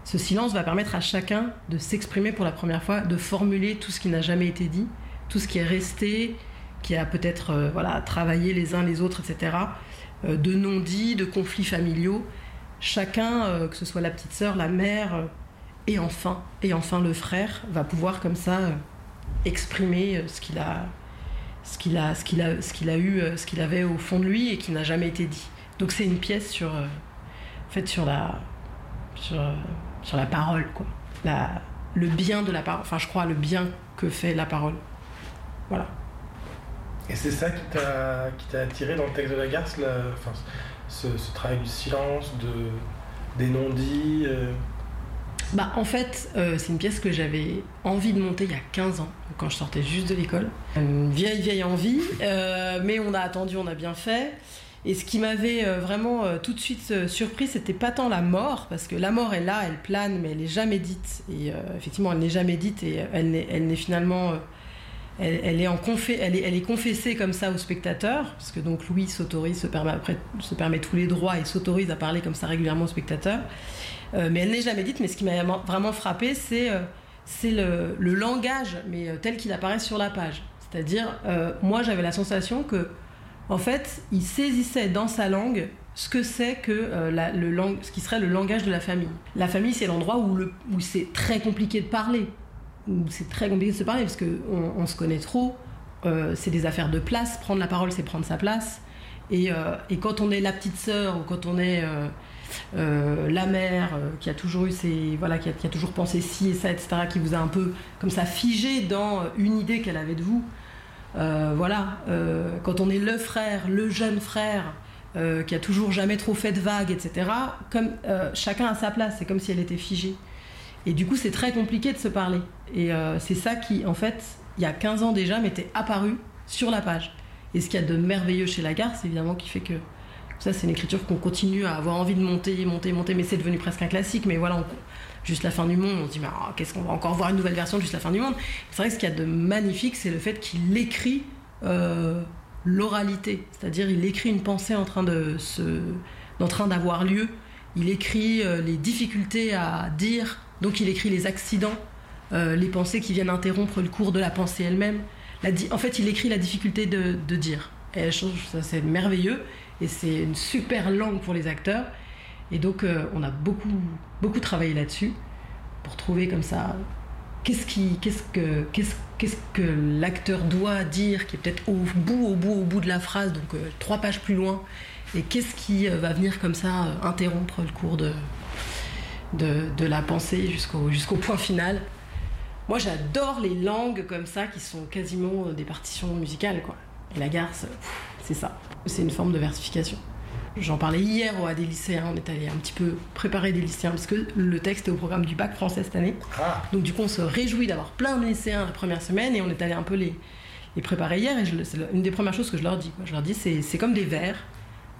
ce silence va permettre à chacun de s'exprimer pour la première fois, de formuler tout ce qui n'a jamais été dit, tout ce qui est resté, qui a peut-être euh, voilà, travaillé les uns les autres, etc., euh, de non-dits, de conflits familiaux. Chacun, euh, que ce soit la petite sœur, la mère, et enfin, et enfin le frère, va pouvoir comme ça exprimer ce qu'il a, ce qu'il a, ce qu'il a, ce qu'il a eu, ce qu'il avait au fond de lui et qui n'a jamais été dit. Donc c'est une pièce sur, euh, faite sur la, sur, euh, sur la parole, quoi. La, le bien de la parole. Enfin, je crois le bien que fait la parole. Voilà. Et c'est ça qui t'a qui t'a attiré dans le texte de la garce, la- enfin, ce, ce travail du silence, de, des non-dits. euh, Bah, en fait, euh, c'est une pièce que j'avais envie de monter il y a 15 ans, quand je sortais juste de l'école. Une vieille, vieille envie, euh, mais on a attendu, on a bien fait. Et ce qui m'avait euh, vraiment euh, tout de suite euh, surpris, c'était pas tant la mort, parce que la mort est là, elle plane, mais elle n'est jamais dite. Et effectivement, elle n'est jamais dite et elle n'est, finalement. elle, est en confessée comme ça au spectateur, parce que donc Louis s'autorise, se permet, après, se permet tous les droits et s'autorise à parler comme ça régulièrement au spectateur. Mais elle n'est jamais dite. Mais ce qui m'a vraiment frappé, c'est le, le langage, mais tel qu'il apparaît sur la page. C'est-à-dire, moi, j'avais la sensation que, en fait, il saisissait dans sa langue ce que c'est que euh, le lang- ce qui serait le langage de la famille. La famille, c'est l'endroit où, c'est très compliqué de parler, où c'est très compliqué de se parler parce que on, se connaît trop. Euh, c'est des affaires de place. Prendre la parole, c'est prendre sa place. Et, euh, quand on est la petite sœur ou quand on est la mère qui a toujours eu ses voilà qui a, qui a toujours pensé ci et ça etc qui vous a un peu comme ça figé dans une idée qu'elle avait de vous Euh, voilà euh, quand on est le frère le jeune frère euh, qui a toujours jamais trop fait de vagues etc comme chacun a sa place c'est comme si elle était figée et du coup c'est très compliqué de se parler et c'est ça qui en fait il y a 15 ans déjà m'était apparu sur la page et ce qu'il y a de merveilleux chez Lagarde c'est évidemment qui fait que ça, c'est une écriture qu'on continue à avoir envie de monter, monter, monter, mais c'est devenu presque un classique. Mais voilà, on- juste la fin du monde, on se dit, ah, qu'est-ce qu'on va encore voir une nouvelle version de juste la fin du monde? C'est vrai que ce qu'il y a de magnifique, c'est le fait qu'il écrit euh, l'oralité, c'est-à-dire il écrit une pensée en train de se, en train d'avoir lieu. Il écrit euh, les difficultés à dire, donc il écrit les accidents, euh, les pensées qui viennent interrompre le cours de la pensée elle-même. En fait, il écrit la difficulté de, dire. Et je trouve ça c'est merveilleux et c'est une super langue pour les acteurs. Et donc, euh, on a beaucoup, beaucoup travaillé là-dessus pour trouver comme ça qu'est-ce qui, qu'est-ce que, qu'est-ce, qu'est-ce que l'acteur doit dire, qui est peut-être au bout, au bout, au bout de la phrase, donc euh, trois pages plus loin, et qu'est-ce qui euh, va venir comme ça interrompre le cours de, de, la pensée jusqu'au, jusqu'au point final. Moi, j'adore les langues comme ça qui sont quasiment des partitions musicales, quoi. Et la garce, c'est ça. C'est une forme de versification. J'en parlais hier à des lycéens, on est allé un petit peu préparer des lycéens parce que le texte est au programme du bac français cette année. Donc du coup on se réjouit d'avoir plein de lycéens la première semaine et on est allé un peu les, les préparer hier et je- c'est une des premières choses que je leur dis. quoi. Je leur dis c'est c'est comme des vers,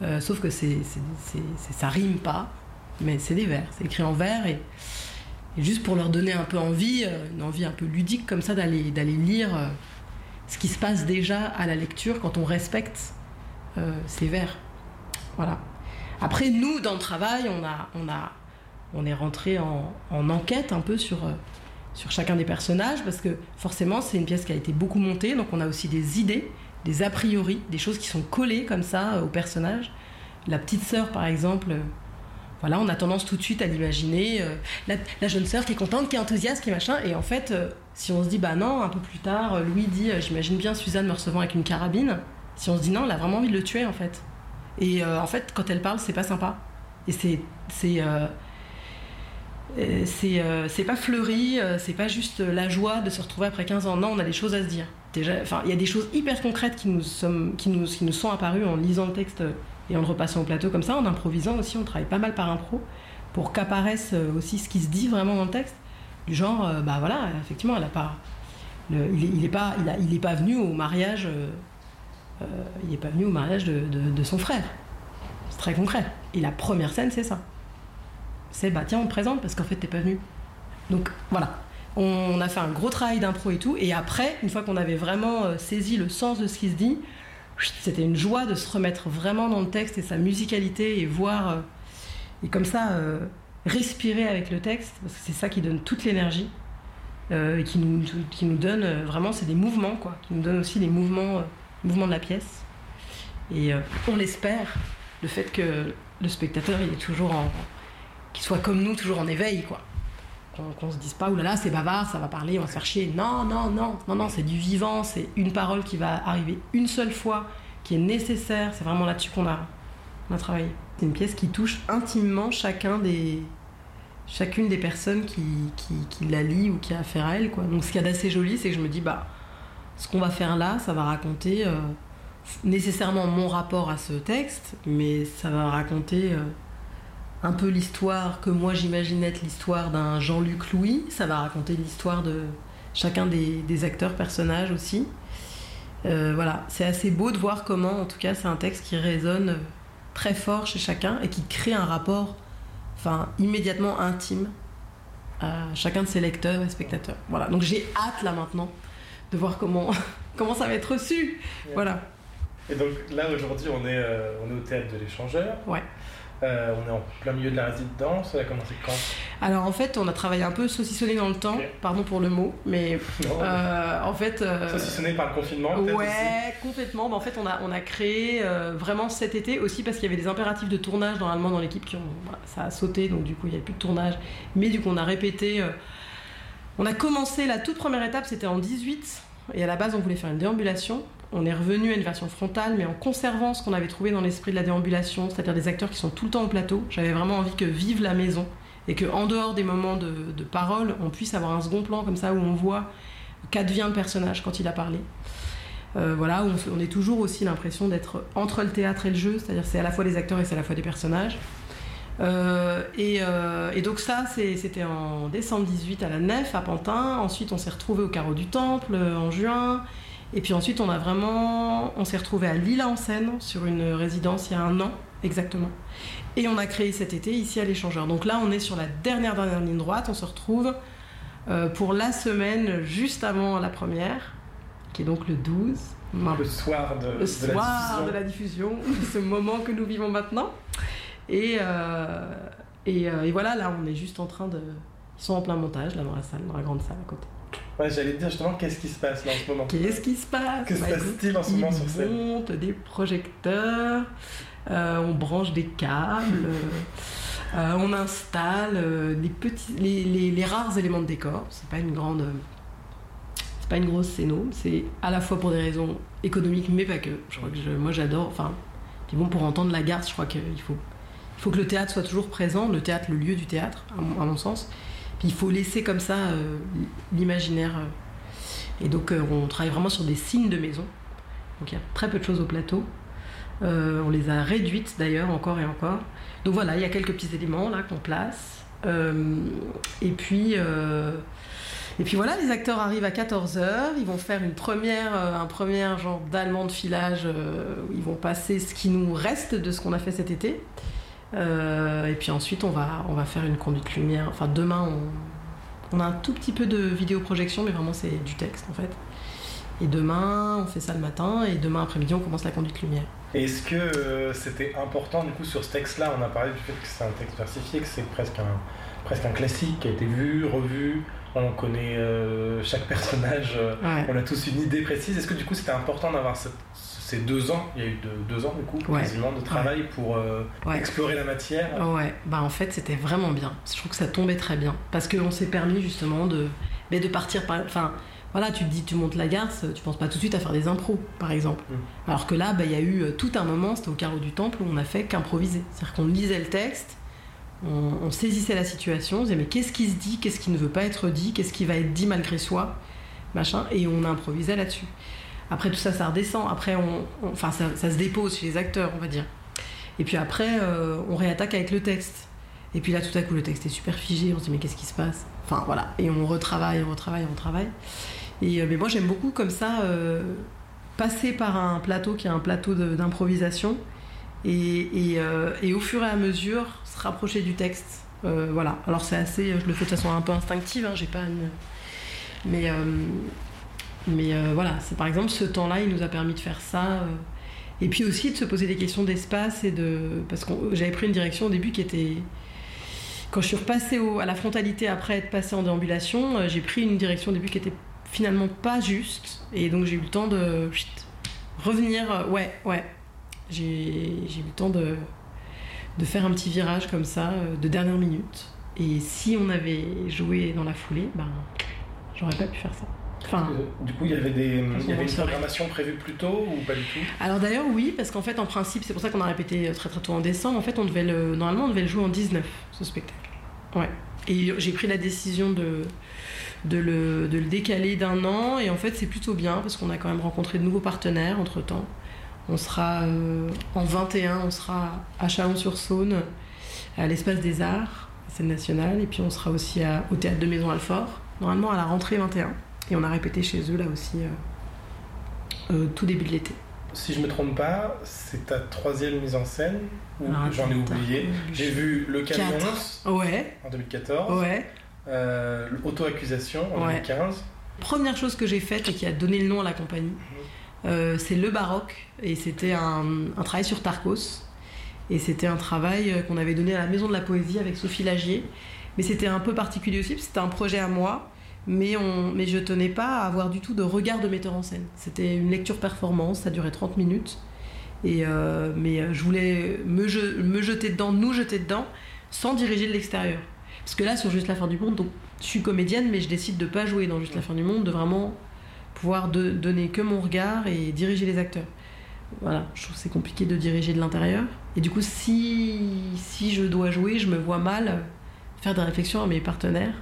euh, sauf que c'est c'est- c'est- c'est- ça rime pas, mais c'est des vers, c'est écrit en vers et, et juste pour leur donner un peu envie, euh, une envie un peu ludique comme ça d'aller d'aller lire euh, ce qui se passe déjà à la lecture quand on respecte euh, ces vers. Après, nous, dans le travail, on, a, on, a, on est rentré en, en enquête un peu sur, euh, sur chacun des personnages, parce que forcément, c'est une pièce qui a été beaucoup montée, donc on a aussi des idées, des a priori, des choses qui sont collées comme ça euh, aux personnages. La petite sœur, par exemple, euh, voilà, on a tendance tout de suite à l'imaginer, la, jeune sœur qui est contente, qui est enthousiaste, qui est machin, et en fait, si on se dit, bah non, un peu plus tard, Louis dit, j'imagine bien Suzanne me recevant avec une carabine, si on se dit non, elle a vraiment envie de le tuer, en fait. Et euh, en fait, quand elle parle, c'est pas sympa. Et c'est. C'est. euh, euh, euh, c'est pas fleuri, c'est pas juste la joie de se retrouver après 15 ans. Non, on a des choses à se dire. Déjà, il y a des choses hyper concrètes qui nous, sommes, qui, nous, qui nous sont apparues en lisant le texte Et en le repassant au plateau comme ça, en improvisant aussi, on travaille pas mal par impro pour qu'apparaisse aussi ce qui se dit vraiment dans le texte. Du genre, bah voilà, effectivement, elle a pas, il, est, il est pas, il, pas venu au mariage, il est pas venu au mariage de, son frère. C'est très concret. Et la première scène, c'est ça. C'est bah tiens, on te présente parce qu'en fait t'es pas venu. Donc voilà. On a fait un gros travail d'impro et tout. Et après, une fois qu'on avait vraiment euh, saisi le sens de ce qui se dit, c'était une joie de se remettre vraiment dans le texte et sa musicalité et voir euh, et comme ça euh, respirer avec le texte parce que c'est ça qui donne toute l'énergie euh, et qui nous, qui nous donne euh, vraiment c'est des mouvements quoi, qui nous donne aussi les mouvements, euh, mouvements de la pièce. Et euh, on l'espère, le fait que le spectateur il est toujours en, qu'il soit comme nous, toujours en éveil quoi. Qu'on qu'on se dise pas, oulala, c'est bavard, ça va parler, on va se faire chier. Non, non, non, non, non, c'est du vivant, c'est une parole qui va arriver une seule fois, qui est nécessaire. C'est vraiment là-dessus qu'on a, on a travaillé. C'est une pièce qui touche intimement chacun des, chacune des personnes qui, qui, qui la lit ou qui a affaire à elle. Quoi. Donc ce qu'il y a d'assez joli, c'est que je me dis, bah, ce qu'on va faire là, ça va raconter euh, nécessairement mon rapport à ce texte, mais ça va raconter euh, un peu l'histoire que moi j'imagine être l'histoire d'un Jean-Luc Louis. Ça va raconter l'histoire de chacun des, acteurs, personnages aussi. Euh, voilà, c'est assez beau de voir comment, en tout cas, c'est un texte qui résonne très fort chez chacun et qui crée un rapport, enfin, immédiatement intime à chacun de ses lecteurs et spectateurs. Voilà, donc j'ai hâte là maintenant de voir comment, [LAUGHS] comment ça va être reçu. Voilà. Et donc là aujourd'hui on est, euh, on est au théâtre de l'échangeur. Ouais. Euh, on est en plein milieu de la résidence. Ça a commencé quand? Alors en fait, on a travaillé un peu saucissonné dans le temps, pardon pour le mot, mais [LAUGHS] Non, euh, en fait. euh, Saucissonné par le confinement Ouais, aussi? Complètement. Mais en fait, on a, on a créé vraiment cet été aussi parce qu'il y avait des impératifs de tournage normalement dans l'équipe qui ont. voilà, ça a sauté, donc du coup, il n'y avait plus de tournage. Mais du coup, on a répété. On a commencé la toute première étape, c'était en 18. Et à la base, on voulait faire une déambulation. On est revenu à une version frontale, mais en conservant ce qu'on avait trouvé dans l'esprit de la déambulation, c'est-à-dire des acteurs qui sont tout le temps au plateau. J'avais vraiment envie que vive la maison et que en dehors des moments de, parole, on puisse avoir un second plan comme ça où on voit qu'advient le personnage quand il a parlé. Euh, voilà, on, on est toujours aussi l'impression d'être entre le théâtre et le jeu, c'est-à-dire c'est à la fois des acteurs et c'est à la fois des personnages. Euh, et, euh, et donc ça, c'était en décembre 18 à la Nef, à Pantin. Ensuite, on s'est retrouvé au Carreau du Temple euh, en juin. Et puis ensuite, on a vraiment, on s'est retrouvé à Lille en Seine sur une résidence il y a un an exactement. Et on a créé cet été ici à l'échangeur. Donc là, on est sur la dernière dernière ligne droite. On se retrouve euh, pour la semaine juste avant la première, qui est donc le 12. Le soir de, Le de la soir diffusion. de la diffusion, ce moment que nous vivons maintenant. Et, euh, et, euh, et voilà, là, on est juste en train de. Ils sont en plein montage, là, dans la salle, dans la grande salle à côté. Ouais, j'allais te dire justement qu'est-ce qui se passe là en ce moment? Qu'est-ce qui se passe? Que se Bah, passe-t-il en ce moment sur scène? montent des projecteurs, euh, on branche des câbles, euh, on installe euh, les, petits, les, les- les rares éléments de décor. C'est pas une grande. C'est pas une grosse scéno, c'est à la fois pour des raisons économiques, mais pas que. Je crois que je- moi j'adore. Enfin, puis bon, pour entendre la garde, je crois qu'il faut, il faut que le théâtre soit toujours présent, le théâtre, le lieu du théâtre, à mon, sens. Puis il faut laisser comme ça euh, l'imaginaire. euh, et donc, euh, on travaille vraiment sur des signes de maison. Donc, il y a très peu de choses au plateau. On les a réduites d'ailleurs, encore et encore. Donc, voilà, il y a quelques petits éléments là qu'on place. Et puis. et puis voilà, les acteurs arrivent à 14h, ils vont faire une première, un premier genre d'allemand de filage où ils vont passer ce qui nous reste de ce qu'on a fait cet été. Euh, et puis ensuite, on va, on va faire une conduite lumière. Enfin, demain, on, on a un tout petit peu de vidéoprojection, mais vraiment, c'est du texte en fait. Et demain, on fait ça le matin, et demain après-midi, on commence la conduite lumière. Est-ce que euh, c'était important du coup sur ce texte-là? On a parlé du fait que c'est un texte versifié, que c'est presque un, presque un classique qui a été vu, revu. On connaît euh, chaque [LAUGHS] personnage, Ouais. on a tous une idée précise. Est-ce que du coup c'était important d'avoir cette- ces deux ans Il y a eu de- deux ans du coup Ouais. quasiment de travail pour euh, Ouais. explorer la matière. Ouais, bah en fait c'était vraiment bien. Je trouve que ça tombait très bien parce qu'on s'est permis justement de, mais de partir par. Enfin, voilà, tu te dis, tu montes la garce, tu penses pas tout de suite à faire des impros, par exemple. Alors que là, bah, il y a eu euh, tout un moment, c'était au carreau du temple, où on a fait qu'improviser. C'est-à-dire qu'on lisait le texte, on, on saisissait la situation, on disait mais qu'est-ce qui se dit, qu'est-ce qui ne veut pas être dit, qu'est-ce qui va être dit malgré soi, machin, et on improvisait là-dessus. Après tout ça, ça redescend. Après, enfin, ça, se dépose chez les acteurs, on va dire. Et puis après, euh, on réattaque avec le texte. Et puis là, tout à coup, le texte est super figé. On se dit, mais qu'est-ce qui se passe? Enfin, voilà. Et on retravaille, on retravaille, on retravaille. Et, euh, mais moi, j'aime beaucoup comme ça, euh, passer par un plateau qui est un plateau d'improvisation. Et, au fur et à mesure, se rapprocher du texte. Voilà. Alors, c'est assez. Je le fais de façon un peu instinctive. Hein, j'ai pas. Mais. Euh, mais euh, voilà, c'est par exemple ce temps-là, il nous a permis de faire ça. euh, et puis aussi de se poser des questions d'espace et de. Parce que j'avais pris une direction au début qui était. Quand je suis repassée au- à la frontalité après être passée en déambulation, euh, j'ai pris une direction au début qui était finalement pas juste. Et donc j'ai eu le temps de revenir. euh, Ouais, ouais. J'ai eu le temps de, de faire un petit virage comme ça, euh, de dernière minute. Et si on avait joué dans la foulée, ben, j'aurais pas pu faire ça. Enfin, Du coup, il y avait, des, il y avait une programmation prévue plus tôt ou pas du tout? Alors d'ailleurs oui, parce qu'en fait en principe, c'est pour ça qu'on a répété très très tôt en décembre, en fait on devait le, normalement on devait le jouer en 19, ce spectacle. Ouais. Et j'ai pris la décision de, de, le, de le décaler d'un an, et en fait c'est plutôt bien, parce qu'on a quand même rencontré de nouveaux partenaires entre-temps. On sera euh, en 21, on sera à Chalon-sur-Saône, à l'Espace des Arts, scène nationale, et puis on sera aussi à- au Théâtre de Maison Alfort, normalement à la rentrée 21. Et on a répété chez eux là aussi euh, euh, tout début de l'été. Si je me trompe pas, c'est ta troisième mise en scène ou j'en ai oublié. J'ai vu Le Camion Quatre. Ouais. en 2014. Ouais. Euh, Auto-accusation en Ouais. 2015. Première chose que j'ai faite et qui a donné le nom à la compagnie, euh, c'est le baroque. Et c'était un, un travail sur Tarcos. Et c'était un travail qu'on avait donné à la Maison de la Poésie avec Sophie Lagier. Mais c'était un peu particulier aussi, parce que c'était un projet à moi. Mais, on, mais je tenais pas à avoir du tout de regard de metteur en scène. C'était une lecture performance, ça durait 30 minutes. Et euh, mais euh, je voulais me, je- me jeter dedans, nous jeter dedans, sans diriger de l'extérieur. Parce que là, sur Juste la fin du monde, donc, je suis comédienne, mais je décide de pas jouer dans Juste la fin du monde, de vraiment pouvoir de- donner que mon regard et diriger les acteurs. Voilà, je trouve que c'est compliqué de diriger de l'intérieur. Et du coup, si, si je dois jouer, je me vois mal faire des réflexions à mes partenaires,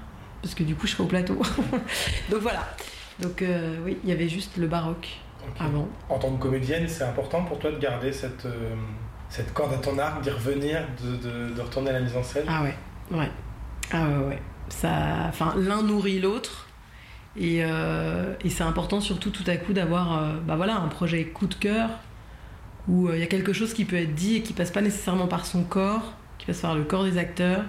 parce que du coup, je serai au plateau. [LAUGHS] donc voilà. Donc euh, oui, il y avait juste le baroque avant. En tant que comédienne, c'est important pour toi de garder cette, euh, cette corde à ton arc, d'y revenir, de, de- de retourner à la mise en scène? Ah ouais, ouais. Ah ouais, ouais. Ça, enfin, l'un nourrit l'autre. Et, euh, et c'est important surtout tout à coup d'avoir bah voilà, un projet coup de cœur où il y a quelque chose qui peut être dit et qui passe pas nécessairement par son corps, qui passe par le corps des acteurs.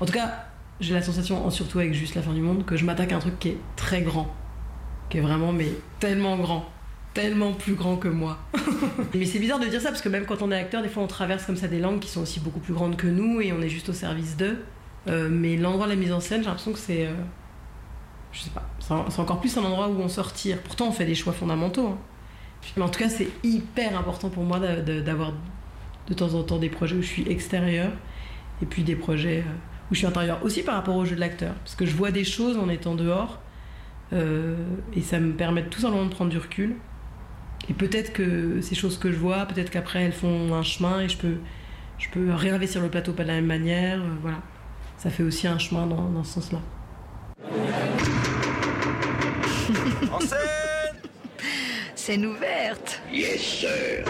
En tout cas, j'ai la sensation, en- surtout avec Juste la fin du monde, que je m'attaque à un truc qui est très grand. Qui est vraiment, mais tellement grand. Tellement plus grand que moi. [LAUGHS] mais c'est bizarre de dire ça parce que même quand on est acteur, des fois on traverse comme ça des langues qui sont aussi beaucoup plus grandes que nous et on est juste au service d'eux. Euh, mais l'endroit de la mise en scène, j'ai l'impression que c'est. euh, je sais pas. C'est encore plus un endroit où on se retire. Pourtant, on fait des choix fondamentaux. hein. Mais en tout cas, c'est hyper important pour moi d'avoir de temps en temps des projets où je suis extérieur et puis des projets euh, où je suis intérieur. Aussi par rapport au jeu de l'acteur. Parce que je vois des choses en étant dehors euh, et ça me permet tout simplement de prendre du recul. Et peut-être que ces choses que je vois, peut-être qu'après elles font un chemin et je peux, je peux réinvestir le plateau pas de la même manière. euh, voilà. Ça fait aussi un chemin dans, dans ce sens-là. En scène Scène ouverte. Yes, sir.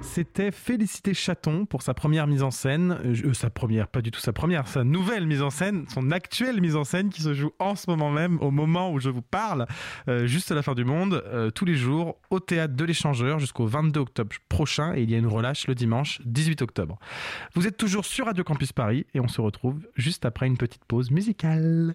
C'était Félicité Chaton pour sa première mise en scène, euh, euh, sa première, pas du tout sa première, sa nouvelle mise en scène, son actuelle mise en scène qui se joue en ce moment même, au moment où je vous parle, euh, juste à la fin du monde, tous les jours, au théâtre de l'Échangeur jusqu'au 22 octobre prochain et il y a une relâche le dimanche 18 octobre. Vous êtes toujours sur Radio Campus Paris et on se retrouve juste après une petite pause musicale.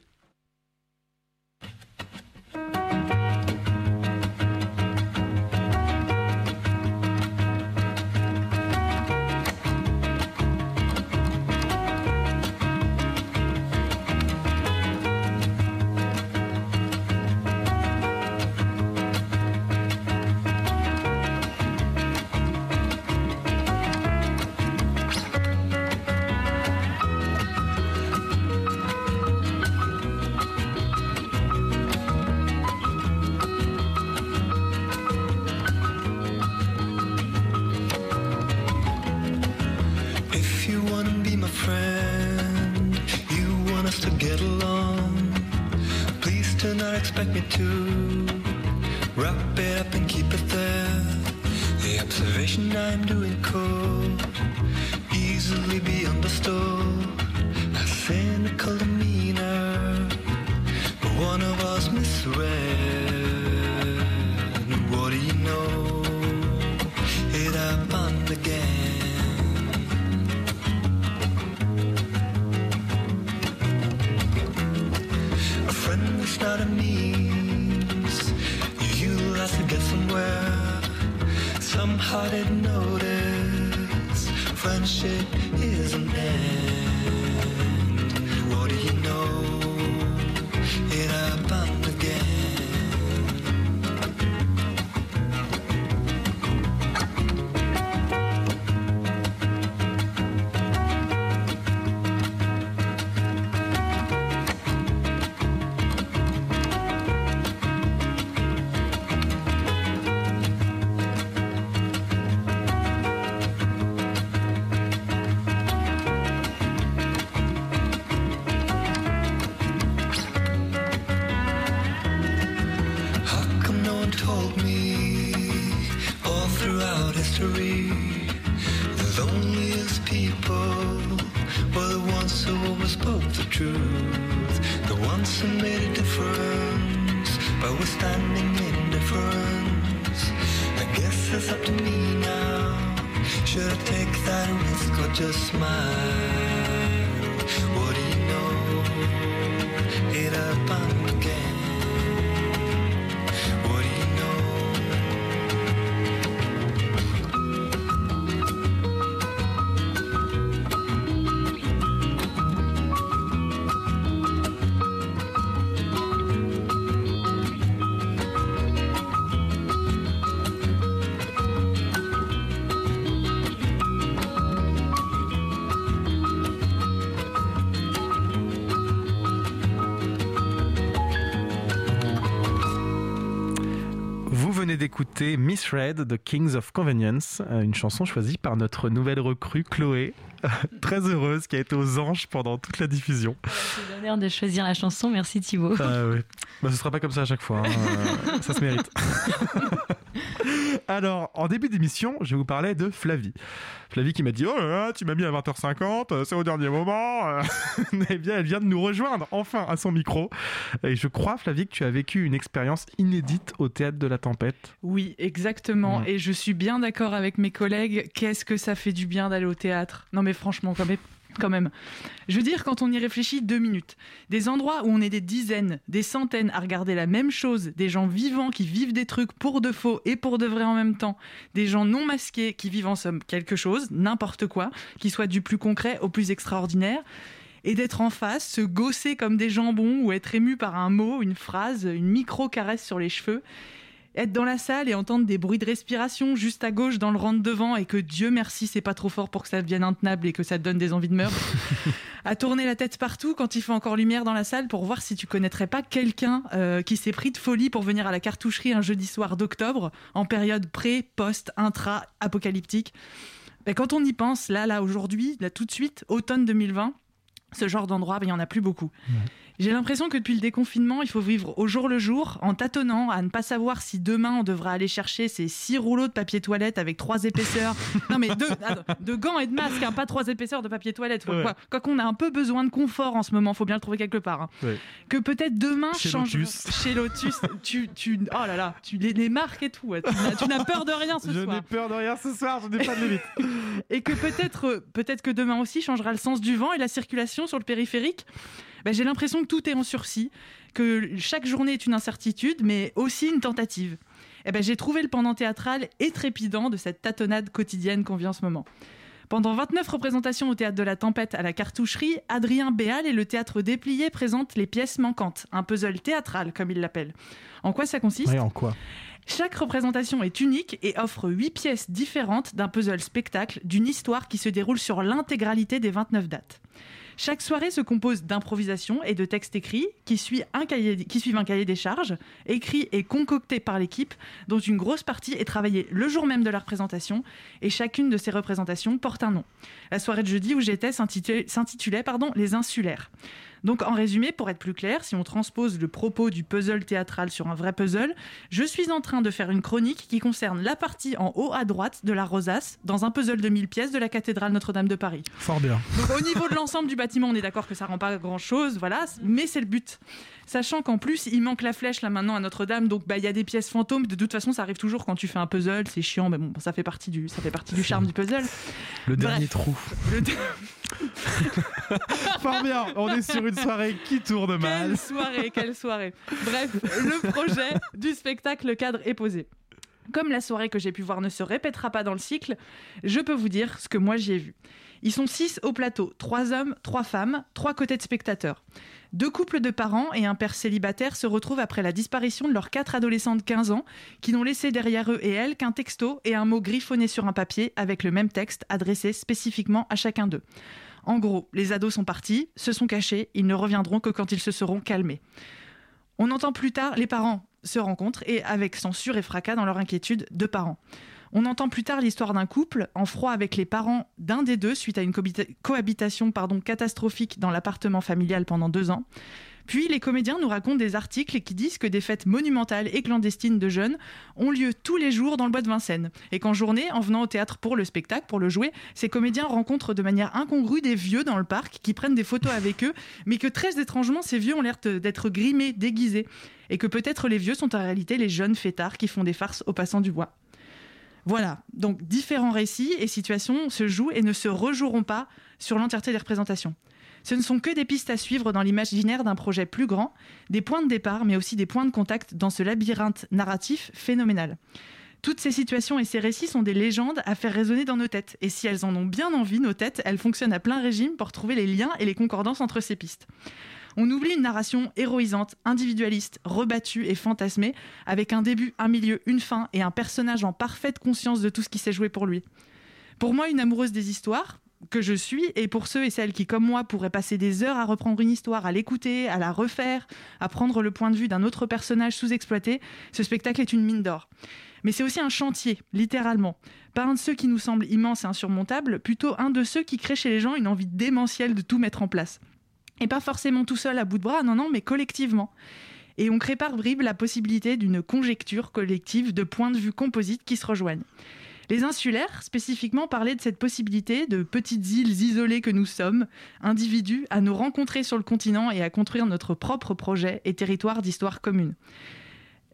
D'écouter Miss Red de Kings of Convenience, euh, une chanson choisie par notre nouvelle recrue Chloé, [LAUGHS] très heureuse, qui a été aux anges pendant toute la diffusion. C'est l'honneur de choisir la chanson. Merci Thibaut. Bah, ce sera pas comme ça à chaque fois, hein. Euh, [LAUGHS] ça se mérite. [LAUGHS] Alors, en début d'émission, je vous parlais de Flavie. Flavie qui m'a dit Oh là là, tu m'as mis à 20h50, euh, c'est au dernier moment. Euh, [LAUGHS] Eh bien, elle vient de nous rejoindre enfin à son micro. Et je crois, Flavie, que tu as vécu une expérience inédite au théâtre de la tempête. Oui, exactement. Mm. Et je suis bien d'accord avec mes collègues. Qu'est-ce que ça fait du bien d'aller au théâtre? Non, mais franchement, quand même. Quand même. Je veux dire, quand on y réfléchit deux minutes, des endroits où on est des dizaines, des centaines à regarder la même chose, des gens vivants qui vivent des trucs pour de faux et pour de vrai en même temps, des gens non masqués qui vivent en somme quelque chose, n'importe quoi, qui soit du plus concret au plus extraordinaire, et d'être en face, se gausser comme des jambons ou être ému par un mot, une phrase, une micro-caresse sur les cheveux. Être dans la salle et entendre des bruits de respiration juste à gauche dans le rang de devant et que Dieu merci c'est pas trop fort pour que ça devienne intenable et que ça te donne des envies de meurtre. [LAUGHS] à tourner la tête partout quand il fait encore lumière dans la salle pour voir si tu connaîtrais pas quelqu'un euh, qui s'est pris de folie pour venir à la cartoucherie un jeudi soir d'octobre en période pré, post, intra, apocalyptique. Ben, quand on y pense, là, là, aujourd'hui, là, tout de suite, automne 2020, ce genre d'endroit, ben, il y en a plus beaucoup. J'ai l'impression que depuis le déconfinement, il faut vivre au jour le jour, en tâtonnant, à ne pas savoir si demain on devra aller chercher ces six rouleaux de papier toilette avec trois épaisseurs. [LAUGHS] non mais deux, attends, de gants et de masques, hein, pas trois épaisseurs de papier toilette. Quoi, Ouais. quoi. Quoi qu'on a un peu besoin de confort en ce moment, faut bien le trouver quelque part. hein. Ouais. Que peut-être demain Chez change Lotus. chez Lotus. tu, tu, oh là là, tu les, les marques et tout. ouais. Tu n'as- peur de rien ce Je soir n'ai peur de rien ce soir, je n'ai pas de limite. [LAUGHS] et que peut-être euh, peut-être que demain aussi changera le sens du vent et la circulation sur le périphérique. Ben, j'ai l'impression que tout est en sursis, que chaque journée est une incertitude, mais aussi une tentative. Eh ben, j'ai trouvé le pendant théâtral et trépidant de cette tâtonnade quotidienne qu'on vit en ce moment. Pendant 29 représentations au théâtre de la Tempête à la Cartoucherie, Adrien Béal et le théâtre Déplié présentent les pièces manquantes, un puzzle théâtral comme ils l'appellent. En quoi ça consiste Ouais, en quoi chaque représentation est unique et offre huit pièces différentes d'un puzzle spectacle d'une histoire qui se déroule sur l'intégralité des 29 dates. Chaque soirée se compose d'improvisation et de textes écrits qui, suit un cahier- qui suivent un cahier des charges, écrit et concocté par l'équipe, dont une grosse partie est travaillée le jour même de la représentation, et chacune de ces représentations porte un nom. La soirée de jeudi où j'étais s'intitulait Les Insulaires. Donc en résumé, pour être plus clair, si on transpose le propos du puzzle théâtral sur un vrai puzzle, je suis en train de faire une chronique qui concerne la partie en haut à droite de la rosace dans un puzzle de 1000 pièces de la cathédrale Notre-Dame de Paris. Fort bien. Donc au niveau de l'ensemble du bâtiment, on est d'accord que ça rend pas grand-chose, voilà, mais c'est le but. Sachant qu'en plus, il manque la flèche là maintenant à Notre-Dame, donc bah, il y a des pièces fantômes. De toute façon, ça arrive toujours quand tu fais un puzzle, c'est chiant, mais bon, ça fait partie du, ça fait partie du charme du puzzle. Le Bref. dernier trou. Le- [LAUGHS] [LAUGHS] Fort bien, on est sur une soirée qui tourne mal. Quelle soirée, quelle soirée. Bref, le projet du spectacle le cadre est posé. Comme la soirée que j'ai pu voir ne se répétera pas dans le cycle, je peux vous dire ce que moi j'y ai vu. Ils sont six au plateau, trois hommes, trois femmes, trois côtés de spectateurs. Deux couples de parents et un père célibataire se retrouvent après la disparition de leurs quatre adolescents de 15 ans qui n'ont laissé derrière eux et elles qu'un texto et un mot griffonné sur un papier avec le même texte adressé spécifiquement à chacun d'eux. En gros, les ados sont partis, se sont cachés, ils ne reviendront que quand ils se seront calmés. On entend plus tard les parents se rencontrent et avec censure et fracas dans leur inquiétude de parents. On entend plus tard l'histoire d'un couple en froid avec les parents d'un des deux suite à une cohabita- cohabitation pardon, catastrophique dans l'appartement familial pendant deux ans. Puis les comédiens nous racontent des articles qui disent que des fêtes monumentales et clandestines de jeunes ont lieu tous les jours dans le bois de Vincennes. Et qu'en journée, en venant au théâtre pour le spectacle, pour le jouer, ces comédiens rencontrent de manière incongrue des vieux dans le parc qui prennent des photos avec eux, mais que très étrangement, ces vieux ont l'air d'être grimés, déguisés. Et que peut-être les vieux sont en réalité les jeunes fêtards qui font des farces aux passants du bois. Voilà, donc différents récits et situations se jouent et ne se rejoueront pas sur l'entièreté des représentations. Ce ne sont que des pistes à suivre dans l'imaginaire d'un projet plus grand, des points de départ, mais aussi des points de contact dans ce labyrinthe narratif phénoménal. Toutes ces situations et ces récits sont des légendes à faire résonner dans nos têtes. Et si elles en ont bien envie, nos têtes, elles fonctionnent à plein régime pour trouver les liens et les concordances entre ces pistes. On oublie une narration héroïsante, individualiste, rebattue et fantasmée, avec un début, un milieu, une fin et un personnage en parfaite conscience de tout ce qui s'est joué pour lui. Pour moi, une amoureuse des histoires, que je suis, et pour ceux et celles qui, comme moi, pourraient passer des heures à reprendre une histoire, à l'écouter, à la refaire, à prendre le point de vue d'un autre personnage sous-exploité, ce spectacle est une mine d'or. Mais c'est aussi un chantier, littéralement. Pas un de ceux qui nous semblent immenses et insurmontables, plutôt un de ceux qui crée chez les gens une envie démentielle de tout mettre en place. Et pas forcément tout seul à bout de bras, non, non, mais collectivement. Et on crée par bribes la possibilité d'une conjecture collective de points de vue composites qui se rejoignent. Les insulaires, spécifiquement, parlaient de cette possibilité de petites îles isolées que nous sommes, individus, à nous rencontrer sur le continent et à construire notre propre projet et territoire d'histoire commune.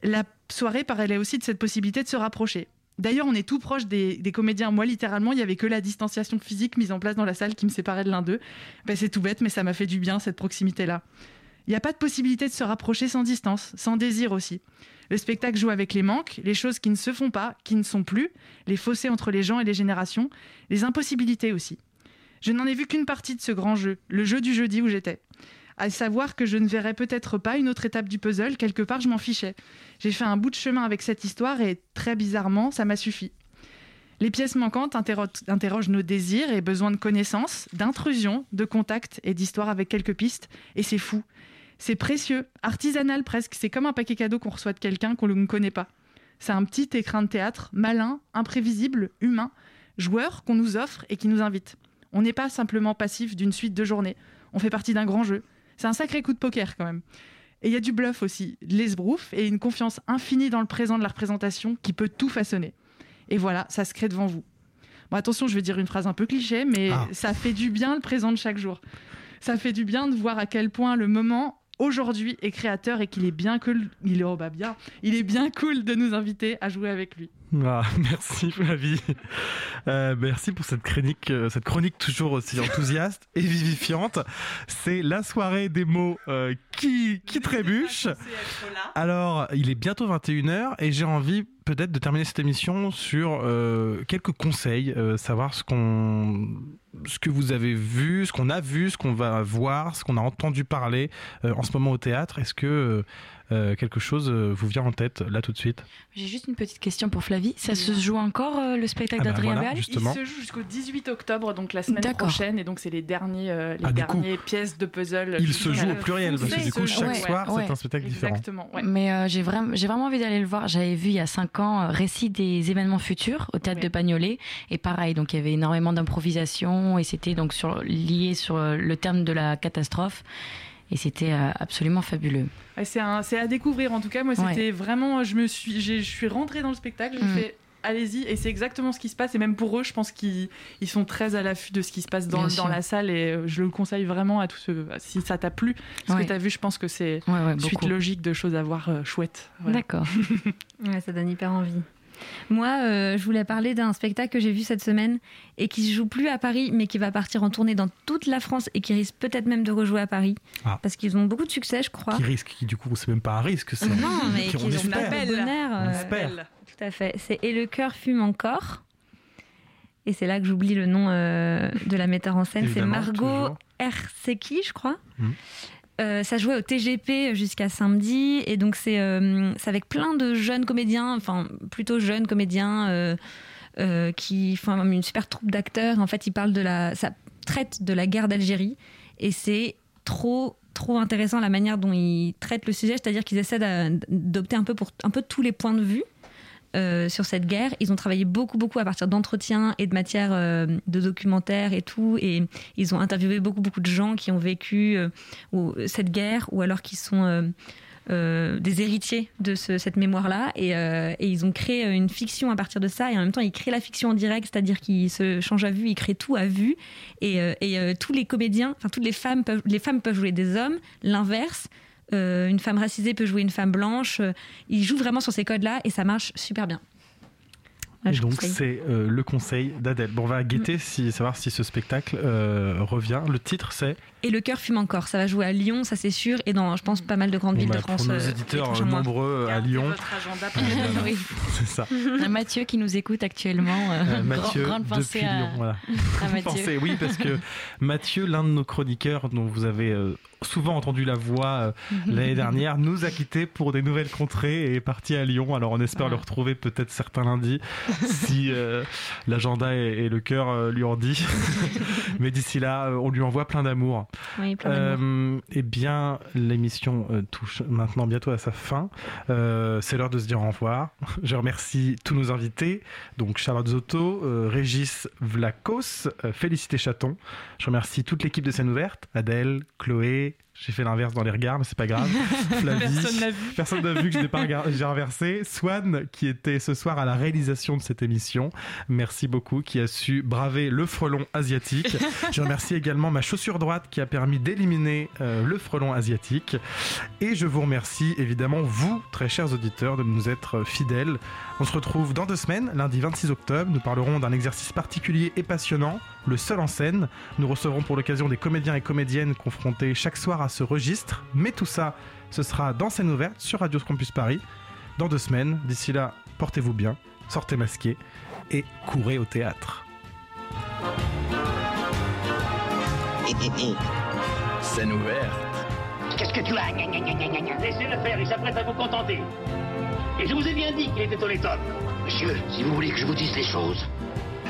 La soirée parlait aussi de cette possibilité de se rapprocher. D'ailleurs, on est tout proche des, comédiens. Moi, littéralement, il n'y avait que la distanciation physique mise en place dans la salle qui me séparait de l'un d'eux. Ben, c'est tout bête, mais ça m'a fait du bien, cette proximité-là. Il n'y a pas de possibilité de se rapprocher sans distance, sans désir aussi. Le spectacle joue avec les manques, les choses qui ne se font pas, qui ne sont plus, les fossés entre les gens et les générations, les impossibilités aussi. Je n'en ai vu qu'une partie de ce grand jeu, le jeu du jeudi où j'étais. À savoir que je ne verrais peut-être pas une autre étape du puzzle, quelque part je m'en fichais. J'ai fait un bout de chemin avec cette histoire et très bizarrement, ça m'a suffi. Les pièces manquantes interro- interrogent nos désirs et besoins de connaissances, d'intrusion, de contact et d'histoire avec quelques pistes, et c'est fou. C'est précieux, artisanal presque, c'est comme un paquet cadeau qu'on reçoit de quelqu'un qu'on ne connaît pas. C'est un petit écrin de théâtre, malin, imprévisible, humain, joueur qu'on nous offre et qui nous invite. On n'est pas simplement passif d'une suite de journées, on fait partie d'un grand jeu. C'est un sacré coup de poker quand même. Et il y a du bluff aussi, de l'esbrouf et une confiance infinie dans le présent de la représentation qui peut tout façonner. Et voilà, ça se crée devant vous. Bon, attention, je vais dire une phrase un peu cliché, mais Ah. ça fait du bien le présent de chaque jour. Ça fait du bien de voir à quel point le moment aujourd'hui est créateur et qu'il est bien cool, il est, oh bah bien, il est bien cool de nous inviter à jouer avec lui. Ah, [LAUGHS] merci Flavie. Euh, merci pour cette chronique, euh, cette chronique toujours aussi enthousiaste et vivifiante. C'est la soirée des mots euh, qui, qui trébuchent. Alors, il est bientôt 21h et j'ai envie peut-être de terminer cette émission sur euh, quelques conseils, savoir ce qu'on ce que vous avez vu, ce qu'on a vu, ce qu'on va voir, ce qu'on a entendu parler en ce moment au théâtre. Est-ce que euh, quelque chose euh, vous vient en tête là tout de suite J'ai juste une petite question pour Flavie. Ça se joue encore euh, le spectacle Ah bah d'Adrien voilà. Il se joue jusqu'au 18 octobre, donc la semaine prochaine, et donc c'est les derniers, euh, les Ah, coup, pièces de puzzle. Il se joue au pluriel, parce que du coup, chaque soir, ouais. c'est un spectacle différent. Exactement, ouais. Mais euh, j'ai vraiment, j'ai vraiment envie d'aller le voir. J'avais vu il y a cinq ans euh, Récit des événements futurs au théâtre de Bagnolet. Et pareil, donc il y avait énormément d'improvisation et c'était donc sur, lié sur le terme de la catastrophe. Et c'était euh, absolument fabuleux. C'est à découvrir en tout cas. Moi, Ouais. c'était vraiment. Je me suis, je suis rentrée dans le spectacle. J'ai Mm. fait. Allez-y, et c'est exactement ce qui se passe. Et même pour eux, je pense qu'ils ils sont très à l'affût de ce qui se passe dans, la salle. Et euh, je le conseille vraiment à tous ceux. Si ça t'a plu, ce Ouais. que tu as vu, je pense que c'est Ouais, suite beaucoup. logique de choses à voir euh, chouettes. Voilà. D'accord. [LAUGHS] Ouais, ça donne hyper envie. Moi, euh, je voulais parler d'un spectacle que j'ai vu cette semaine et qui se joue plus à Paris, mais qui va partir en tournée dans toute la France et qui risque peut-être même de rejouer à Paris. Ah. Parce qu'ils ont beaucoup de succès, je crois. Qui risque, qui du coup, c'est même pas un risque, c'est Non, mais qui on ont espère. bonheur. On euh, espère. Tout à fait. C'est Et le cœur fume encore. Et c'est là que j'oublie le nom euh, de la metteur en scène. C'est Margot toujours. Erseki, je crois. Mhm. Euh, ça jouait au TGP jusqu'à samedi et donc c'est euh, c'est avec plein de jeunes comédiens, enfin plutôt jeunes comédiens euh, qui font une super troupe d'acteurs. En fait, ils parlent de la, ça traite de la guerre d'Algérie et c'est trop trop intéressant la manière dont ils traitent le sujet, c'est-à-dire qu'ils essaient d'opter un peu pour un peu tous les points de vue. Euh, sur cette guerre. Ils ont travaillé beaucoup, beaucoup à partir d'entretiens et de matières euh, de documentaires et tout. Et ils ont interviewé beaucoup, beaucoup de gens qui ont vécu euh, cette guerre ou alors qui sont des héritiers de ce- cette mémoire-là. Et, et ils ont créé une fiction à partir de ça. Et en même temps, ils créent la fiction en direct, c'est-à-dire qu'ils se changent à vue, ils créent tout à vue. Et, tous les comédiens, enfin toutes les femmes, les femmes peuvent jouer des hommes, l'inverse. Euh, une femme racisée peut jouer une femme blanche. Euh, Ils jouent vraiment sur ces codes-là et ça marche super bien. Ouais, Et je donc c'est euh, le conseil d'Adèle. Bon, on va guetter si savoir si ce spectacle euh, revient. Le titre c'est Et le cœur fume encore. Ça va jouer à Lyon, ça c'est sûr, et dans, je pense, pas mal de grandes Bon, villes bah, de France. pour nos euh, éditeurs nombreux à Lyon. Votre agenda Oui. [LAUGHS] C'est ça. Mathieu qui nous écoute actuellement. euh, Euh, Mathieu grand- grande pensée depuis à, Lyon. Voilà. [LAUGHS] à Mathieu. Pensez, oui, parce que Mathieu, l'un de nos chroniqueurs dont vous avez euh, souvent entendu la voix euh, [LAUGHS] l'année dernière, nous a quittés pour des nouvelles contrées et est parti à Lyon. Alors on espère le retrouver peut-être certains lundis [LAUGHS] si euh, l'agenda et, et le cœur euh, lui en dit. [LAUGHS] Mais d'ici là, euh, on lui envoie plein d'amour. Oui, plein d'amour. Eh bien, l'émission touche maintenant bientôt à sa fin. C'est l'heure de se dire au revoir. Je remercie tous nos invités, donc Charlotte Zotto, Régis Vlacos, Félicité Chaton. Je remercie toute l'équipe de scène ouverte, Adèle, Chloé. J'ai fait l'inverse dans les regards, mais c'est pas grave. [LAUGHS] Flavie. Personne l'a vu. Personne n'a vu que je n'ai pas regardé, j'ai inversé. Swan, qui était ce soir à la réalisation de cette émission. Merci beaucoup, qui a su braver le frelon asiatique. [LAUGHS] Je remercie également ma chaussure droite qui a permis d'éliminer euh, le frelon asiatique. Et je vous remercie évidemment, vous, très chers auditeurs, de nous être fidèles. On se retrouve dans deux semaines, lundi 26 octobre. Nous parlerons d'un exercice particulier et passionnant, le seul en scène. Nous recevrons pour l'occasion des comédiens et comédiennes confrontés chaque soir à ce registre. Mais tout ça, ce sera dans scène ouverte sur Radio Campus Paris dans deux semaines. D'ici là, portez-vous bien, sortez masqués et courez au théâtre. [LAUGHS] Scène ouverte. Qu'est-ce que tu as Laissez-le faire, il s'apprête à vous contenter. Et je vous ai bien dit qu'il était honnête Monsieur, si vous voulez que je vous dise les choses.